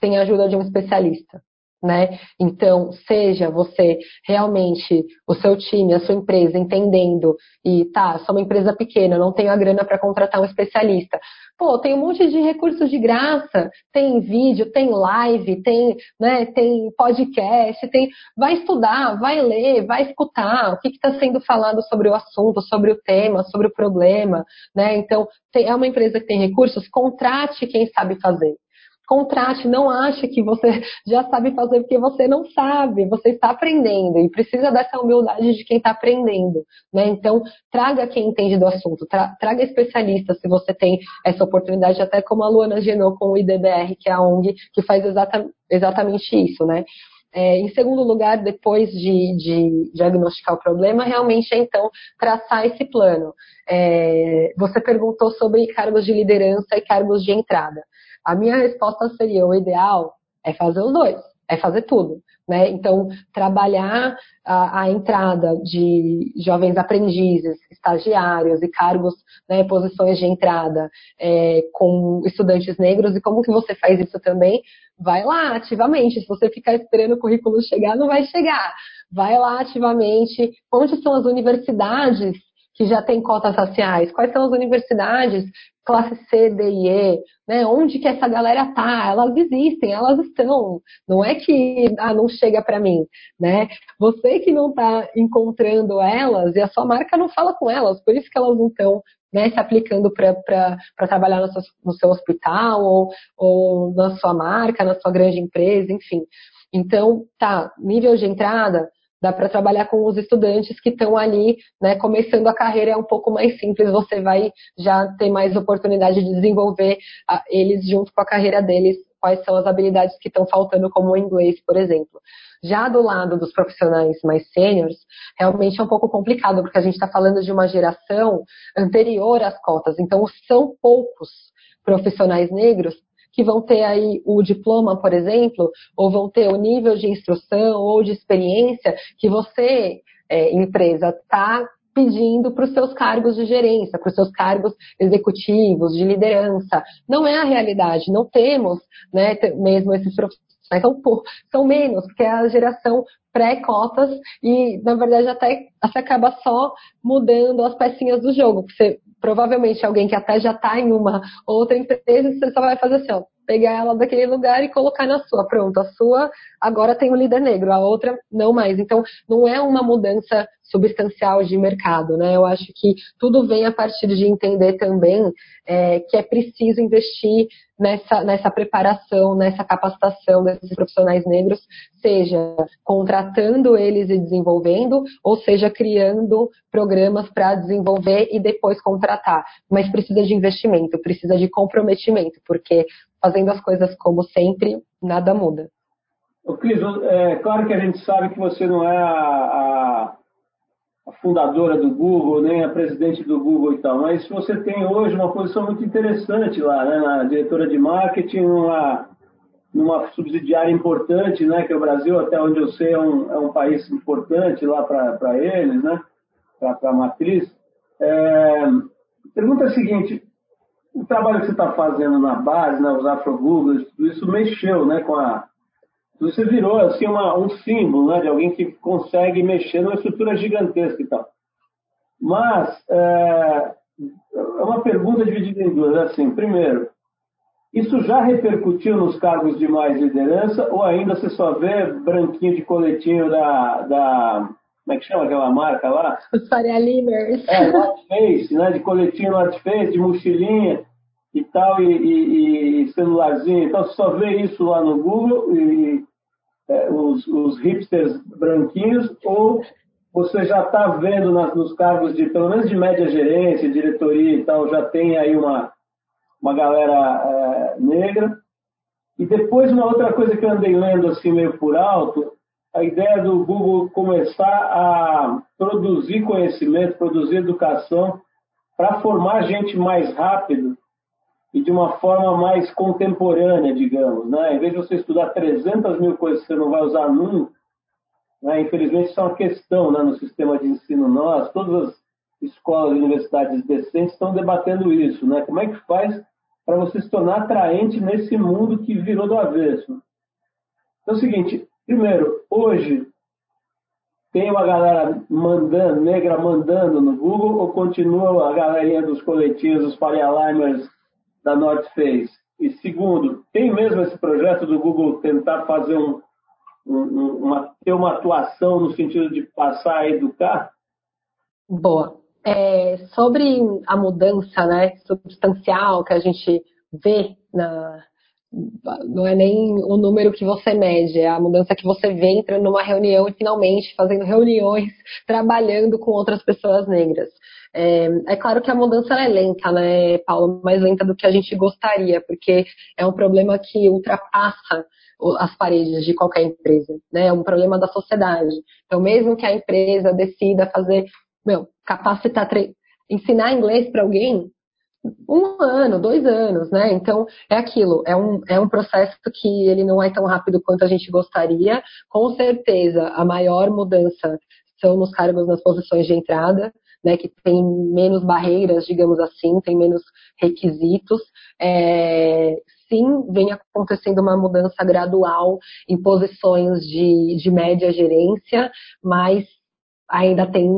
sem a ajuda de um especialista. Né? Então, seja você realmente, o seu time, a sua empresa, entendendo e tá, sou uma empresa pequena, não tenho a grana para contratar um especialista. Pô, tem um monte de recursos de graça, tem vídeo, tem live, tem, né, tem podcast, tem, vai estudar, vai ler, vai escutar o que está sendo falado sobre o assunto, sobre o tema, sobre o problema, né? Então, é uma empresa que tem recursos, contrate quem sabe fazer contrate, não ache que você já sabe fazer porque você não sabe, você está aprendendo e precisa dessa humildade de quem está aprendendo, né? Então, traga quem entende do assunto, tra traga especialistas se você tem essa oportunidade, até como a Luana Genô com o IDBR, que é a ONG, que faz exata, exatamente isso, né? É, em segundo lugar, depois de, de, diagnosticar o problema, realmente é então traçar esse plano. É, você perguntou sobre cargos de liderança e cargos de entrada. A minha resposta seria: o ideal é fazer os dois, é fazer tudo. Né? Então, trabalhar a, a, entrada de jovens aprendizes, estagiários e cargos, né, posições de entrada é, com estudantes negros, e como que você faz isso também? Vai lá ativamente. Se você ficar esperando o currículo chegar, não vai chegar. Vai lá ativamente. Onde são as universidades que já têm cotas raciais? Quais são as universidades classe C, D e E, né? Onde que essa galera tá? Elas existem, elas estão. Não é que ah, não chega para mim, né? Você que não está encontrando elas e a sua marca não fala com elas, por isso que elas não estão né, se aplicando para trabalhar no seu, no seu hospital ou, ou na sua marca, na sua grande empresa, enfim. Então, tá, nível de entrada, dá para trabalhar com os estudantes que estão ali, né, começando a carreira é um pouco mais simples, você vai já ter mais oportunidade de desenvolver a, eles junto com a carreira deles, quais são as habilidades que estão faltando, como o inglês, por exemplo. Já do lado dos profissionais mais sêniores, realmente é um pouco complicado, porque a gente está falando de uma geração anterior às cotas, então são poucos profissionais negros que vão ter aí o diploma, por exemplo, ou vão ter o nível de instrução ou de experiência que você, é, empresa, está pedindo para os seus cargos de gerência, para os seus cargos executivos, de liderança. Não é a realidade, não temos né, mesmo esses profissionais são, são menos, porque é a geração pré-cotas e, na verdade, até você acaba só mudando as pecinhas do jogo. Você, provavelmente, alguém que até já está em uma outra empresa, você só vai fazer assim, ó, pegar ela daquele lugar e colocar na sua. Pronto, a sua agora tem o um líder negro, a outra não mais. Então, não é uma mudança substancial de mercado, né? Eu acho que tudo vem a partir de entender também é, que é preciso investir nessa, nessa preparação, nessa capacitação desses profissionais negros, seja contratando eles e desenvolvendo, ou seja, criando programas para desenvolver e depois contratar. Mas precisa de investimento, precisa de comprometimento, porque fazendo as coisas como sempre, nada muda. Cris, é claro que a gente sabe que você não é a, a, fundadora do Google, nem a presidente do Google e tal, mas você tem hoje uma posição muito interessante lá, né, na diretora de marketing, numa, numa subsidiária importante, né, que é o Brasil, até onde eu sei, é um, é um país importante lá para eles, né, para a matriz. É, pergunta é a seguinte, o trabalho que você está fazendo na base, né, os Afro-Googlers, tudo isso mexeu né, com a. Você virou assim, uma, um símbolo né, de alguém que consegue mexer numa estrutura gigantesca e tal. Mas é, é uma pergunta dividida em duas. Assim, primeiro, isso já repercutiu nos cargos de mais liderança ou ainda você só vê branquinho de coletinho da, da como é que chama aquela marca lá? Os Faria Limers. É, North Face, né? De coletinho North Face, de mochilinha e tal, e, e, e celularzinho. Então, você só vê isso lá no Google, e, os, os, hipsters branquinhos, ou você já está vendo nas, nos cargos de, pelo menos de média gerência, diretoria e tal, já tem aí uma, uma galera é, negra. E depois uma outra coisa que eu andei lendo assim meio por alto a ideia do Google começar a produzir conhecimento, produzir educação para formar gente mais rápido e de uma forma mais contemporânea, digamos. Né? Em vez de você estudar 300 mil coisas que você não vai usar nunca, né? infelizmente isso é uma questão né? no sistema de ensino nosso, todas as escolas e universidades decentes estão debatendo isso. Né? Como é que faz para você se tornar atraente nesse mundo que virou do avesso? Então é o seguinte, Primeiro, hoje tem uma galera mandando, negra mandando no Google ou continua a galerinha dos coletivos, os Parialimers da North Face? E segundo, tem mesmo esse projeto do Google tentar fazer um, um, uma, ter uma atuação no sentido de passar a educar? Boa. É, sobre a mudança né, substancial que a gente vê na, não é nem o número que você mede, é a mudança que você vê entrando numa reunião e finalmente fazendo reuniões, trabalhando com outras pessoas negras. É, é claro que a mudança é lenta, né, Paulo? Mais lenta do que a gente gostaria, porque é um problema que ultrapassa as paredes de qualquer empresa, né? É um problema da sociedade. Então, mesmo que a empresa decida fazer, meu, capacitar, ensinar inglês para alguém, um ano, dois anos, né? Então é aquilo, é um, é um processo que ele não é tão rápido quanto a gente gostaria. Com certeza, a maior mudança são nos cargos nas posições de entrada, né? Que tem menos barreiras, digamos assim, tem menos requisitos. É, sim, vem acontecendo uma mudança gradual em posições de, de média gerência, mas ainda tem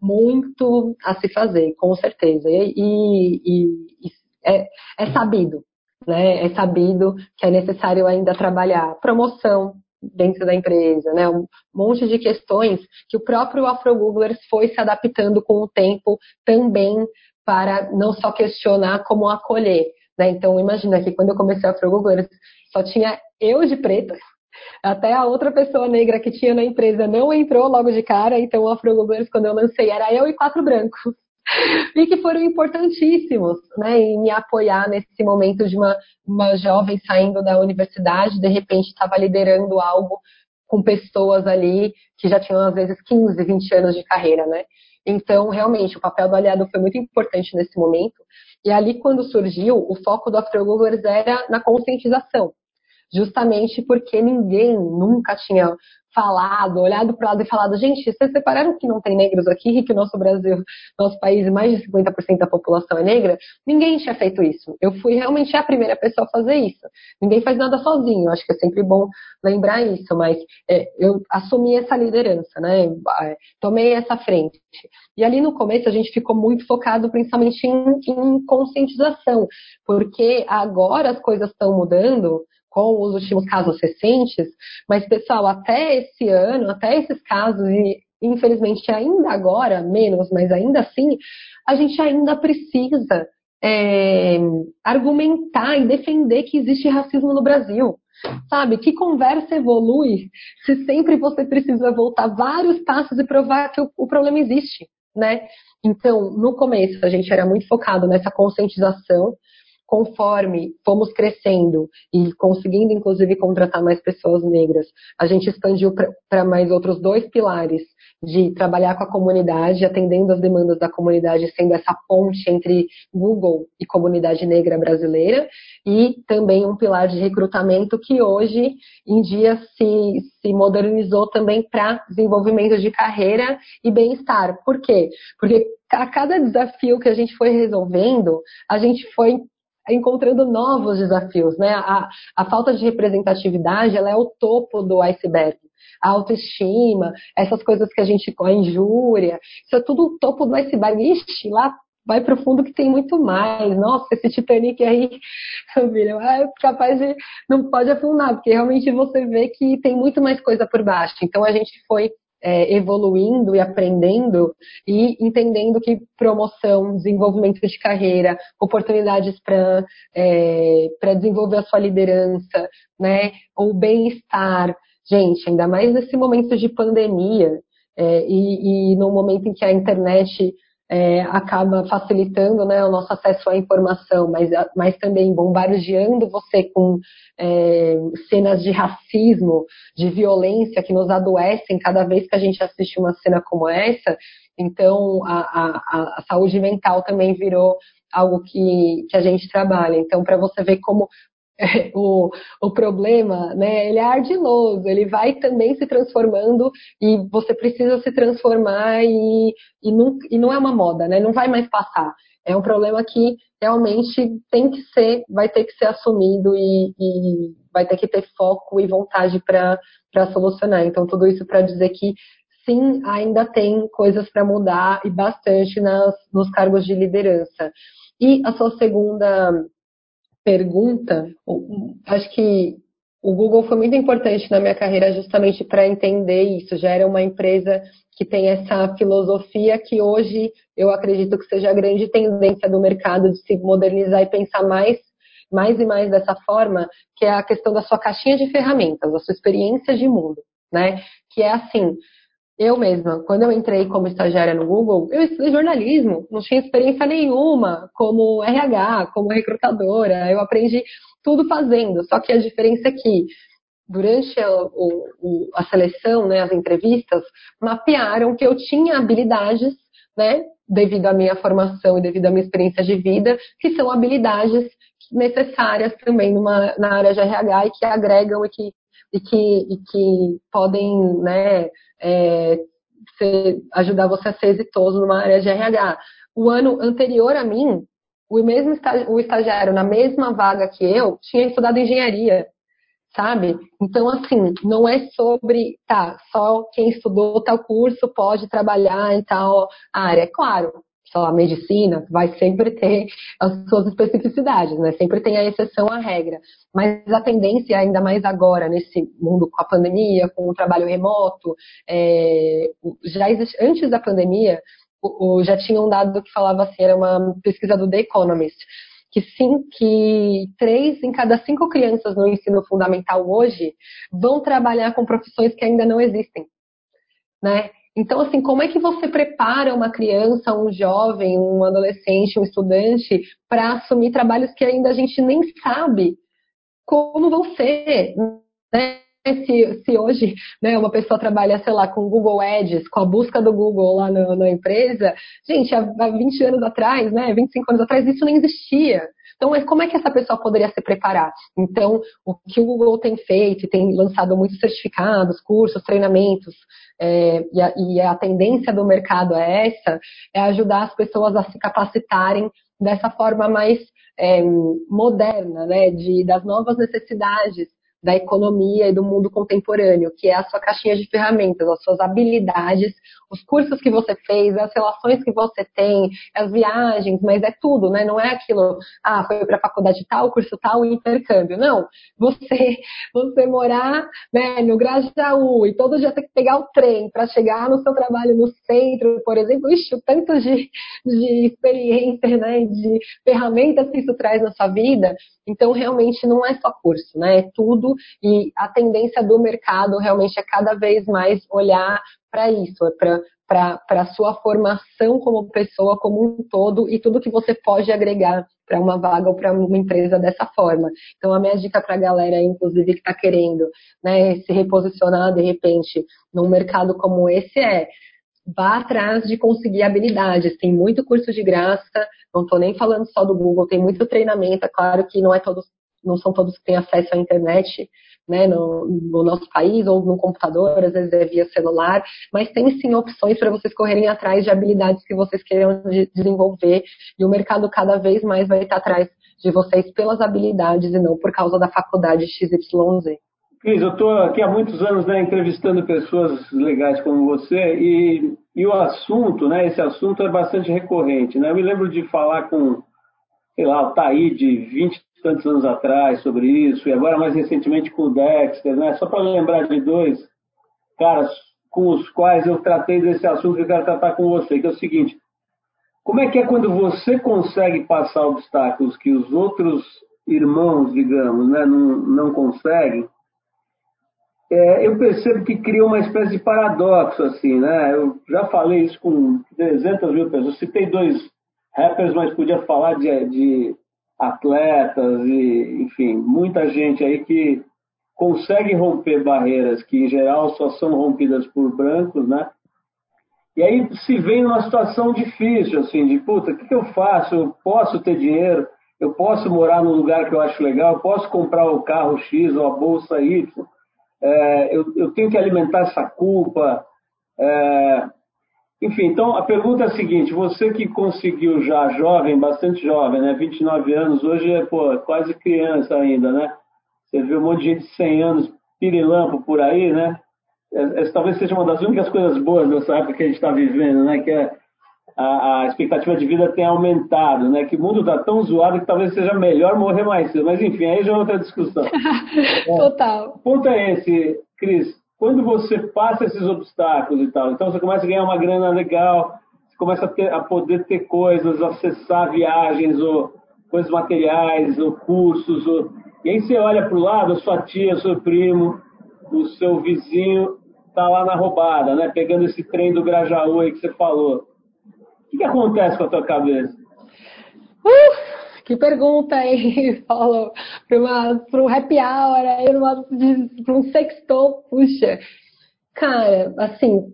muito a se fazer, com certeza. E, e, e é, é, sabido, né? É sabido que é necessário ainda trabalhar promoção dentro da empresa, né? Um monte de questões que o próprio AfroGooglers foi se adaptando com o tempo também para não só questionar, como acolher. Né? Então, imagina que quando eu comecei a AfroGooglers, só tinha eu de preta, até a outra pessoa negra que tinha na empresa não entrou logo de cara, então o Afro Googles, quando eu lancei, era eu e quatro brancos. E que foram importantíssimos né, em me apoiar nesse momento de uma, uma jovem saindo da universidade, de repente estava liderando algo com pessoas ali que já tinham às vezes 15, 20 anos de carreira, né? Então, realmente, o papel do aliado foi muito importante nesse momento. E ali, quando surgiu, o foco do After era na conscientização justamente porque ninguém nunca tinha falado, olhado para o lado e falado, gente, vocês separaram que não tem negros aqui, que o nosso Brasil, nosso país, mais de 50% da população é negra? Ninguém tinha feito isso. Eu fui realmente a primeira pessoa a fazer isso. Ninguém faz nada sozinho, acho que é sempre bom lembrar isso, mas é, eu assumi essa liderança, né? É, tomei essa frente. E ali no começo a gente ficou muito focado principalmente em, em conscientização, porque agora as coisas estão mudando, com os últimos casos recentes, mas, pessoal, até esse ano, até esses casos, e infelizmente ainda agora, menos, mas ainda assim, a gente ainda precisa é, argumentar e defender que existe racismo no Brasil. Sabe, que conversa evolui se sempre você precisa voltar vários passos e provar que o, o problema existe, né? Então, no começo, a gente era muito focado nessa conscientização, conforme fomos crescendo e conseguindo, inclusive, contratar mais pessoas negras, a gente expandiu para mais outros dois pilares de trabalhar com a comunidade, atendendo as demandas da comunidade, sendo essa ponte entre Google e comunidade negra brasileira, e também um pilar de recrutamento que hoje em dia se, se modernizou também para desenvolvimento de carreira e bem-estar. Por quê? Porque a cada desafio que a gente foi resolvendo, a gente foi encontrando novos desafios, né? A, a falta de representatividade, ela é o topo do iceberg. A autoestima, essas coisas que a gente, a injúria, isso é tudo o topo do iceberg. Ixi, lá vai pro fundo que tem muito mais. Nossa, esse Titanic aí, filho, é capaz de não pode afundar, porque realmente você vê que tem muito mais coisa por baixo. Então a gente foi é, evoluindo e aprendendo e entendendo que promoção, desenvolvimento de carreira, oportunidades para é, desenvolver a sua liderança, né, o bem-estar. Gente, ainda mais nesse momento de pandemia é, e, e no momento em que a internet é, acaba facilitando né, o nosso acesso à informação, mas, mas também bombardeando você com é, cenas de racismo, de violência que nos adoecem cada vez que a gente assiste uma cena como essa. Então, a, a, a saúde mental também virou algo que, que a gente trabalha. Então, para você ver como o, o problema, né, ele é ardiloso, ele vai também se transformando e você precisa se transformar e, e, não, e não é uma moda, né, não vai mais passar. É um problema que realmente tem que ser, vai ter que ser assumido e, e vai ter que ter foco e vontade para solucionar. Então, tudo isso para dizer que sim, ainda tem coisas para mudar e bastante nas, nos cargos de liderança. E a sua segunda pergunta, acho que o Google foi muito importante na minha carreira justamente para entender isso. Já era uma empresa que tem essa filosofia que hoje eu acredito que seja a grande tendência do mercado de se modernizar e pensar mais, mais e mais dessa forma, que é a questão da sua caixinha de ferramentas, a sua experiência de mundo, né? Que é assim, eu mesma, quando eu entrei como estagiária no Google, eu estudei jornalismo, não tinha experiência nenhuma como RH, como recrutadora, eu aprendi tudo fazendo. Só que a diferença é que durante a, o, a seleção, né, as entrevistas, mapearam que eu tinha habilidades, né, devido à minha formação e devido à minha experiência de vida, que são habilidades necessárias também numa, na área de RH e que agregam e que e que, e que podem né, é, ser, ajudar você a ser exitoso numa área de RH. O ano anterior a mim, o mesmo o estagiário na mesma vaga que eu tinha estudado engenharia, sabe? Então, assim, não é sobre, tá, só quem estudou tal curso pode trabalhar em tal área. É claro, sei lá, medicina, vai sempre ter as suas especificidades, né? Sempre tem a exceção à regra. Mas a tendência, ainda mais agora, nesse mundo com a pandemia, com o trabalho remoto, é, já existe, antes da pandemia, o, o, já tinha um dado que falava assim, era uma pesquisa do The Economist, que, sim, que três em cada cinco crianças no ensino fundamental hoje vão trabalhar com profissões que ainda não existem. Né? Então, assim, como é que você prepara uma criança, um jovem, um adolescente, um estudante para assumir trabalhos que ainda a gente nem sabe como vão ser, né? se, se hoje né, uma pessoa trabalha, sei lá, com Google Ads, com a busca do Google lá no, na empresa, gente, há, há 20 anos atrás, né, 25 anos atrás, isso não existia. Então, mas como é que essa pessoa poderia se preparar? Então, o que o Google tem feito, tem lançado muitos certificados, cursos, treinamentos, é, e, a, e a tendência do mercado é essa, é ajudar as pessoas a se capacitarem dessa forma mais é, moderna, né, de, das novas necessidades da economia e do mundo contemporâneo, que é a sua caixinha de ferramentas, as suas habilidades, os cursos que você fez, as relações que você tem, as viagens, mas é tudo, né? Não é aquilo, ah, foi para a faculdade tal, curso tal, intercâmbio. Não. Você, você morar né, no Grajaú e todo dia ter que pegar o trem para chegar no seu trabalho no centro, por exemplo, ixi, o tanto de, de experiência, né, de ferramentas que isso traz na sua vida. Então, realmente, não é só curso, né? É tudo e a tendência do mercado realmente é cada vez mais olhar para isso, é para a sua formação como pessoa como um todo e tudo que você pode agregar para uma vaga ou para uma empresa dessa forma. Então, a minha dica para a galera, inclusive, que está querendo né, se reposicionar de repente num mercado como esse é vá atrás de conseguir habilidades. Tem muito curso de graça, não estou nem falando só do Google, tem muito treinamento, é claro que não é todos não são todos que têm acesso à internet, né, no, no, nosso país ou no computador, às vezes é via celular, mas tem sim opções para vocês correrem atrás de habilidades que vocês queiram de desenvolver e o mercado cada vez mais vai estar atrás de vocês pelas habilidades e não por causa da faculdade XYZ. Cris, eu estou aqui há muitos anos né, entrevistando pessoas legais como você e, e o assunto, né, esse assunto é bastante recorrente. Né? Eu me lembro de falar com, sei lá, o Taí de 20 tantos anos atrás sobre isso, e agora mais recentemente com o Dexter, né? Só para lembrar de dois caras com os quais eu tratei desse assunto que eu quero tratar com você, que é o seguinte: como é que é quando você consegue passar obstáculos que os outros irmãos, digamos, né, não, não conseguem? É, eu percebo que cria uma espécie de paradoxo, assim, né? Eu já falei isso com 300 mil pessoas. Citei dois rappers, mas podia falar de, de atletas e, enfim, muita gente aí que consegue romper barreiras que em geral só são rompidas por brancos, né? E aí se vê numa situação difícil, assim, de puta, o que, que eu faço? Eu posso ter dinheiro, eu posso morar num lugar que eu acho legal, eu posso comprar o carro X ou a bolsa Y, é, eu, eu, tenho que alimentar essa culpa. É, enfim, então a pergunta é a seguinte: você que conseguiu já jovem, bastante jovem, né, 29 anos, hoje é pô, quase criança ainda, né? Você vê um monte de gente de 100 anos pirilampo por aí, né? Essa talvez seja uma das únicas coisas boas dessa época que a gente está vivendo, né? Que é a, a, expectativa de vida tem aumentado, né? Que o mundo está tão zoado que talvez seja melhor morrer mais cedo. Mas enfim, aí já é outra discussão. Total. O ponto é esse, Cris quando você passa esses obstáculos e tal, então você começa a ganhar uma grana legal, você começa a, ter, a poder ter coisas, acessar viagens ou coisas materiais ou cursos, ou... e aí você olha para o lado, a sua tia, seu primo, o seu vizinho está lá na roubada, né? Pegando esse trem do Grajaú aí que você falou. Que, que acontece com a tua cabeça? Uh! Que pergunta, hein, Paulo? Para um happy hour, para um sextou, puxa. Cara, assim,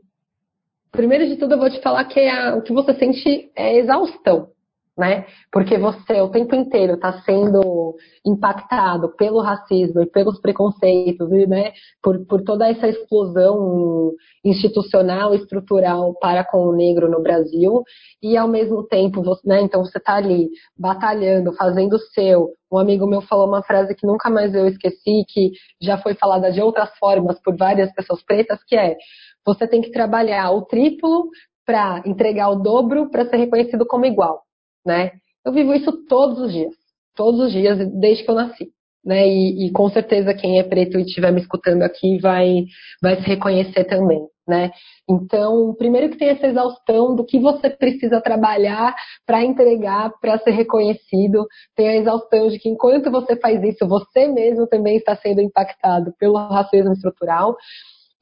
primeiro de tudo eu vou te falar que é o que você sente é exaustão né? Porque você o tempo inteiro está sendo impactado pelo racismo e pelos preconceitos, né? Por, por toda essa explosão institucional, estrutural para com o negro no Brasil, e ao mesmo tempo, você, né? Então você está ali batalhando, fazendo o seu. Um amigo meu falou uma frase que nunca mais eu esqueci, que já foi falada de outras formas por várias pessoas pretas, que é você tem que trabalhar o triplo para entregar o dobro para ser reconhecido como igual né? Eu vivo isso todos os dias, todos os dias, desde que eu nasci. Né? E, e, com certeza quem é preto e estiver me escutando aqui vai, vai se reconhecer também, né? Então, primeiro que tem essa exaustão do que você precisa trabalhar para entregar, para ser reconhecido, tem a exaustão de que enquanto você faz isso, você mesmo também está sendo impactado pelo racismo estrutural.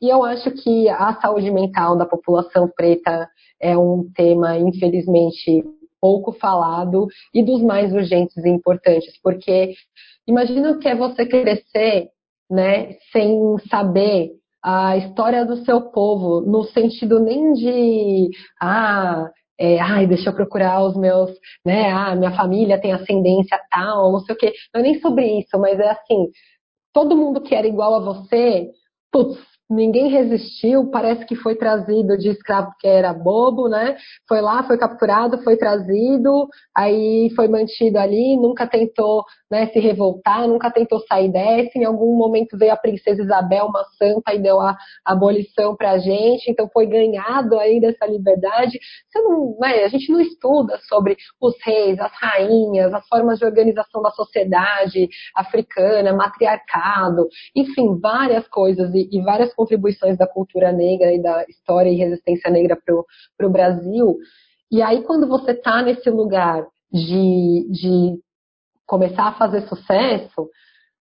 E eu acho que a saúde mental da população preta é um tema, infelizmente, pouco falado e dos mais urgentes e importantes, porque imagina que é você crescer né, sem saber a história do seu povo, no sentido nem de, ah, é, ai, deixa eu procurar os meus, né, ah, minha família tem ascendência tal, não sei o quê. Não é nem sobre isso, mas é assim, todo mundo que era igual a você, putz, ninguém resistiu, parece que foi trazido de escravo que era bobo, né? Foi lá, foi capturado, foi trazido, aí foi mantido ali, nunca tentou né, se revoltar, nunca tentou sair dessa. Em algum momento veio a princesa Isabel, uma santa, e deu a abolição para a gente, então foi ganhado aí dessa liberdade. Não, né, a gente não estuda sobre os reis, as rainhas, as formas de organização da sociedade africana, matriarcado, enfim, várias coisas e, e várias contribuições da cultura negra e da história e resistência negra para o Brasil. E aí, quando você está nesse lugar de, de começar a fazer sucesso,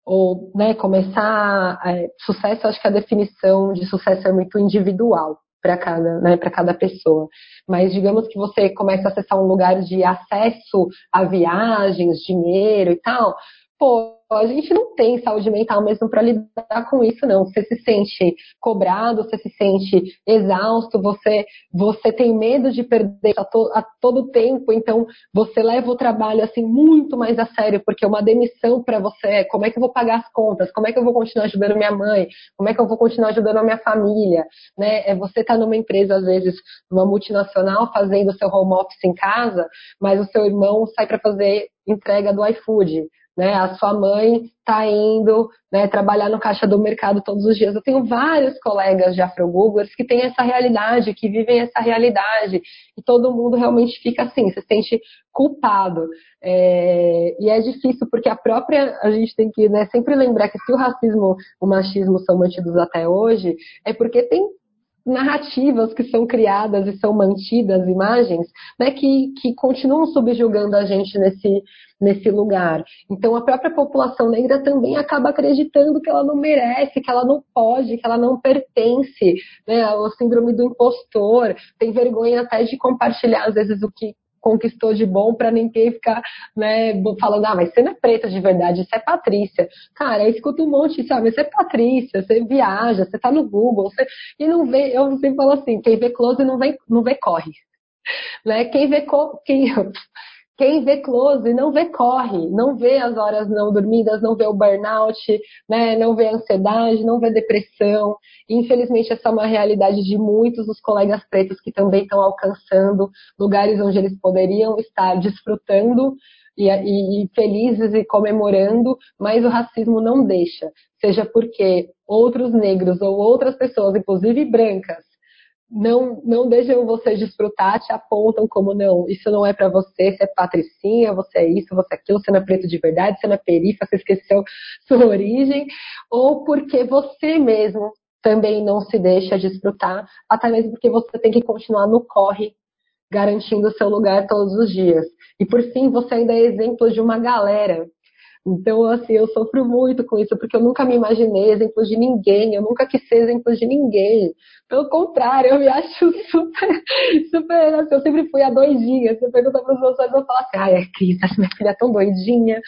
ou né, começar. É, sucesso, acho que a definição de sucesso é muito individual para cada, né, cada pessoa. Mas digamos que você começa a acessar um lugar de acesso a viagens, dinheiro e tal, pô, a gente não tem saúde mental mesmo para lidar com isso, não. Você se sente cobrado, você se sente exausto, você, você tem medo de perder a, to, a todo tempo, então você leva o trabalho assim muito mais a sério, porque uma demissão para você é como é que eu vou pagar as contas, como é que eu vou continuar ajudando minha mãe, como é que eu vou continuar ajudando a minha família, né? É você tá numa empresa, às vezes, numa multinacional, fazendo seu home office em casa, mas o seu irmão sai para fazer entrega do iFood né? A sua mãe está indo né, trabalhar no caixa do mercado todos os dias. Eu tenho vários colegas de afro-googlers que têm essa realidade, que vivem essa realidade, e todo mundo realmente fica assim, se sente culpado. É, e é difícil porque a própria, a gente tem que né, sempre lembrar que se o racismo, o machismo são mantidos até hoje, é porque tem narrativas que são criadas e são mantidas, imagens, né, que, que continuam subjugando a gente nesse, nesse lugar. Então, a própria população negra também acaba acreditando que ela não merece, que ela não pode, que ela não pertence, né, o síndrome do impostor, tem vergonha até de compartilhar, às vezes, o que conquistou de bom para ninguém ficar né, falando, ah, mas você não é preta de verdade, você é Patrícia. Cara, eu escuto um monte, sabe, você é Patrícia, você viaja, você tá no Google, você... e não vê, eu sempre falo assim, quem vê close não vê, não vê corre. Né? Quem vê co... quem quem vê close não vê corre, não vê as horas não dormidas, não vê o burnout, né, não vê ansiedade, não vê depressão. infelizmente, essa é uma realidade de muitos dos colegas pretos que também estão alcançando lugares onde eles poderiam estar desfrutando e, e, e felizes e comemorando, mas o racismo não deixa. Seja porque outros negros ou outras pessoas, inclusive brancas, não, não deixam você desfrutar, te apontam como não, isso não é para você, você é patricinha, você é isso, você é aquilo, você não é preto de verdade, você não é perifa, você esqueceu sua origem, ou porque você mesmo também não se deixa desfrutar, até mesmo porque você tem que continuar no corre, garantindo o seu lugar todos os dias. E por fim, você ainda é exemplo de uma galera então, assim, eu sofro muito com isso, porque eu nunca me imaginei exemplo de ninguém, eu nunca quis ser exemplo de ninguém. Pelo contrário, eu me acho super, super, assim, eu sempre fui a doidinha. Você pergunta para os meus pais, eu falo assim, ai, é Cris, minha filha é tão doidinha.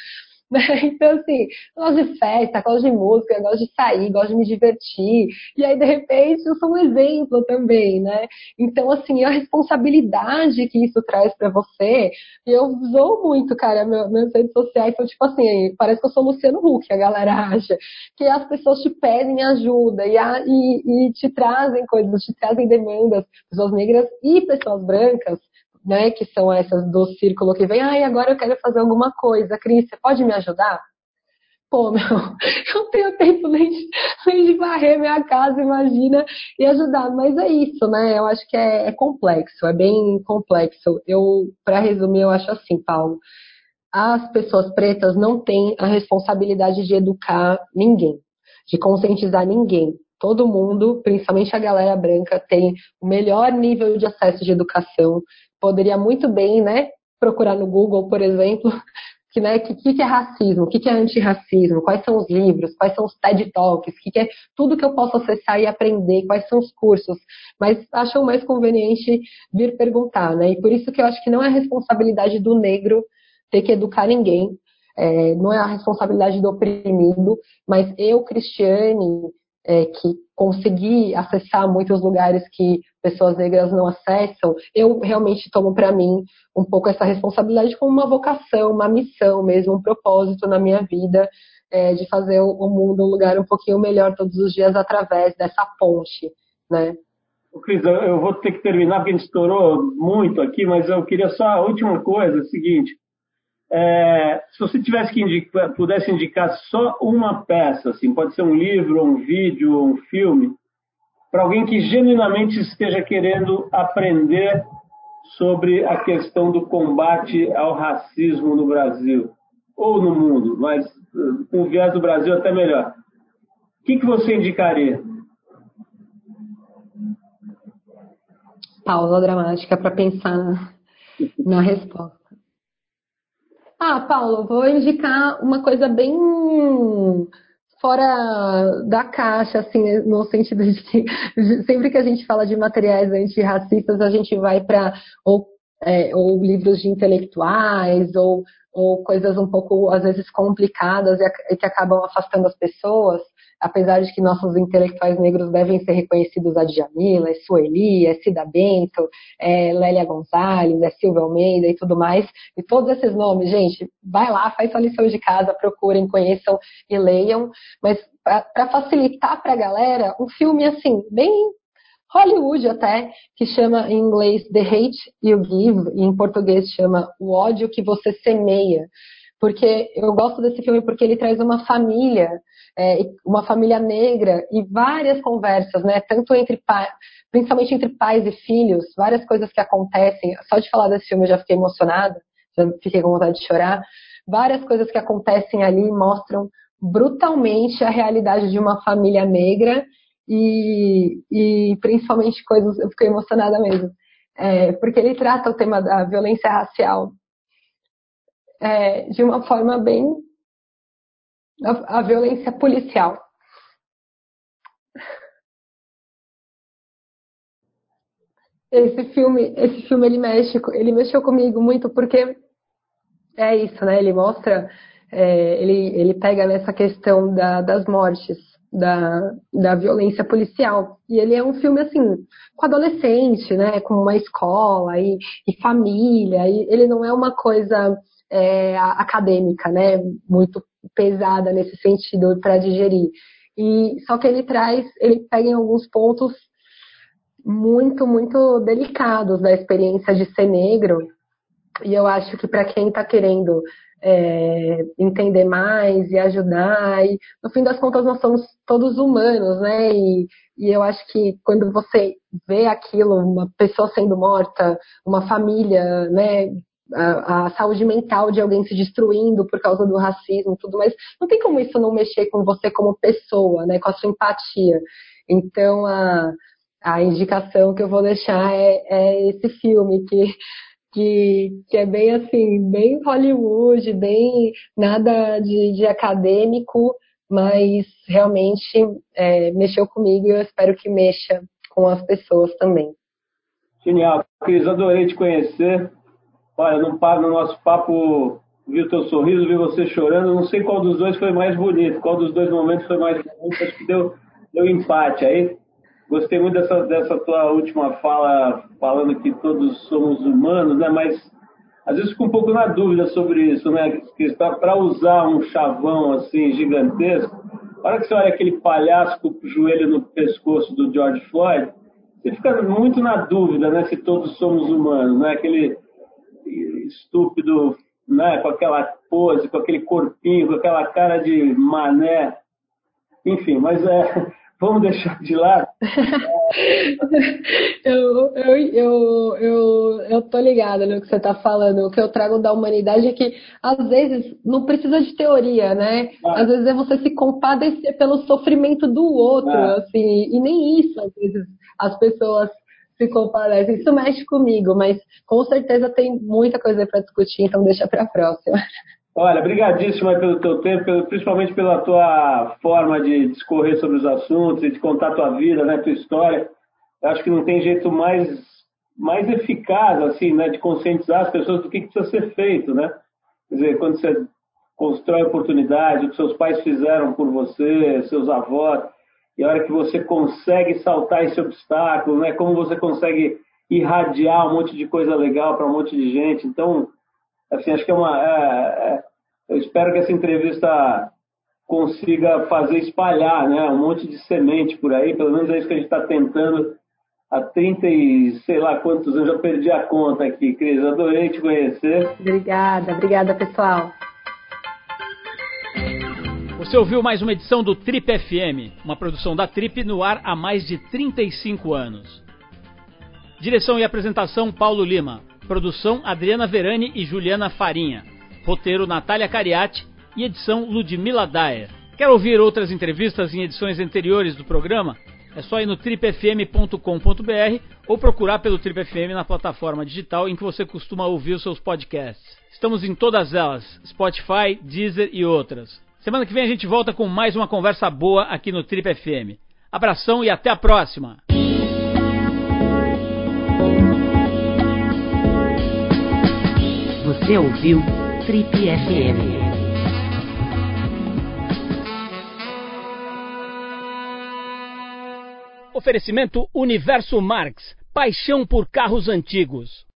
Então, assim, eu gosto de festa, gosto de música, gosto de sair, gosto de me divertir. E aí, de repente, eu sou um exemplo também, né? Então, assim, a responsabilidade que isso traz para você, eu usou muito, cara, minhas redes sociais são tipo assim, parece que eu sou Luciano Huck, a galera acha. Que as pessoas te pedem ajuda e, a, e, e te trazem coisas, te trazem demandas, pessoas negras e pessoas brancas, né, que são essas do círculo que vem, ai, agora eu quero fazer alguma coisa, Cris, você pode me ajudar? Pô, meu, eu não tenho tempo nem de, nem de varrer minha casa, imagina, e ajudar. Mas é isso, né? Eu acho que é, é complexo, é bem complexo. Eu, para resumir, eu acho assim, Paulo, as pessoas pretas não têm a responsabilidade de educar ninguém, de conscientizar ninguém. Todo mundo, principalmente a galera branca, tem o melhor nível de acesso de educação, poderia muito bem, né, procurar no Google, por exemplo, que, né, que, que é racismo, o que, que é antirracismo, quais são os livros, quais são os TED Talks, que, que é tudo que eu posso acessar e aprender, quais são os cursos, mas acham mais conveniente vir perguntar, né? E por isso que eu acho que não é responsabilidade do negro ter que educar ninguém, É, não é a responsabilidade do oprimido, mas eu, Cristiane, é, que consegui acessar muitos lugares que pessoas negras não acessam, eu realmente tomo para mim um pouco essa responsabilidade como uma vocação, uma missão mesmo, um propósito na minha vida é, de fazer o mundo um lugar um pouquinho melhor todos os dias através dessa ponte, né? Cris, eu vou ter que terminar porque a gente estourou muito aqui, mas eu queria só a última coisa, é o seguinte. É, se você tivesse que indicar, pudesse indicar só uma peça, assim, pode ser um livro, um vídeo, um filme, para alguém que genuinamente esteja querendo aprender sobre a questão do combate ao racismo no Brasil ou no mundo, mas com o viés do Brasil até melhor. O que, que você indicaria? Pausa dramática para pensar na, na resposta. Ah, Paulo, vou indicar uma coisa bem fora da caixa, assim, no sentido de que sempre que a gente fala de materiais antirracistas, a gente vai para ou, é, ou livros de intelectuais ou, ou coisas um pouco, às vezes, complicadas e, que acabam afastando as pessoas apesar de que nossos intelectuais negros devem ser reconhecidos a Djamila, é Sueli, é Cida Bento, é Lélia Gonzalez, é Silvia Almeida e tudo mais, e todos esses nomes, gente, vai lá, faz sua lição de casa, procurem, conheçam e leiam, mas para facilitar para a galera, um filme assim, bem Hollywood até, que chama em inglês The Hate You Give, e em português chama O Ódio que Você Semeia. Porque eu gosto desse filme porque ele traz uma família é, uma família negra e várias conversas, né? Tanto entre principalmente entre pais e filhos, várias coisas que acontecem. Só de falar desse filme eu já fiquei emocionada, já fiquei com vontade de chorar. Várias coisas que acontecem ali mostram brutalmente a realidade de uma família negra e, e principalmente coisas, eu fiquei emocionada mesmo, é, porque ele trata o tema da violência racial é, de uma forma bem a, a violência policial. Esse filme, esse filme ele mexe, ele mexeu comigo muito porque é isso, né? Ele mostra, é, ele, ele pega nessa questão da, das mortes, da, da violência policial. E ele é um filme assim, com adolescente, né? Com uma escola e, e família. E ele não é uma coisa é, acadêmica, né? Muito pesada nesse sentido para digerir. E só que ele traz, ele pega em alguns pontos muito, muito delicados da experiência de ser negro. E eu acho que para quem está querendo é, entender mais e ajudar, e no fim das contas nós somos todos humanos, né? E, e eu acho que quando você vê aquilo, uma pessoa sendo morta, uma família, né, a, a, saúde mental de alguém se destruindo por causa do racismo, tudo, mas não tem como isso não mexer com você como pessoa, né, com a sua empatia. Então a, a indicação que eu vou deixar é, é esse filme que que, que é bem assim, bem Hollywood, bem nada de, de acadêmico, mas realmente é, mexeu comigo e eu espero que mexa com as pessoas também. Genial, Cris, adorei te conhecer. Olha, não paro no nosso papo, vi o teu sorriso, vi você chorando. Não sei qual dos dois foi mais bonito, qual dos dois momentos foi mais bonito. Acho que deu, deu empate aí. Gostei muito dessa, dessa tua última fala, falando que todos somos humanos, né? Mas às vezes fico um pouco na dúvida sobre isso, né? Que está para usar um chavão assim gigantesco. A hora que você olha aquele palhaço com o joelho no pescoço do George Floyd, você fica muito na dúvida, né? Se todos somos humanos, né? Aquele estúpido, né? com aquela pose, com aquele corpinho, com aquela cara de mané. Enfim, mas é, vamos deixar de lado. eu, eu, eu, eu, eu tô ligada no que você está falando. O que eu trago da humanidade é que, às vezes, não precisa de teoria, né? Ah. Às vezes é você se compadecer pelo sofrimento do outro, ah. assim, e nem isso, às vezes, as pessoas se comparece. Isso mexe comigo, mas com certeza tem muita coisa para discutir, então deixa para a próxima. Olha, brigadíssima pelo teu tempo, principalmente pela tua forma de discorrer sobre os assuntos e de contar tua vida, né, tua história. Eu acho que não tem jeito mais, mais eficaz, assim, né, de conscientizar as pessoas do que precisa ser feito, né? Quer dizer, quando você constrói oportunidade, o que seus pais fizeram por você, seus avós, e a hora que você consegue saltar esse obstáculo, né? Como você consegue irradiar um monte de coisa legal para um monte de gente. Então, assim, acho que é uma. É, é, eu espero que essa entrevista consiga fazer espalhar, né? Um monte de semente por aí. Pelo menos é isso que a gente está tentando há 30 e sei lá quantos anos. Já perdi a conta aqui, Cris. Adorei te conhecer. Obrigada, obrigada, pessoal. Você ouviu mais uma edição do Trip FM, uma produção da Trip no ar há mais de 35 anos. Direção e apresentação Paulo Lima. Produção Adriana Verani e Juliana Farinha. Roteiro Natália Cariati e edição Ludmila Daer. Quer ouvir outras entrevistas em edições anteriores do programa? É só ir no tripfm.com.br ou procurar pelo Trip FM na plataforma digital em que você costuma ouvir os seus podcasts. Estamos em todas elas: Spotify, Deezer e outras. Semana que vem a gente volta com mais uma conversa boa aqui no Trip FM. Abração e até a próxima! Você ouviu Trip FM. Oferecimento Universo Marx. Paixão por carros antigos.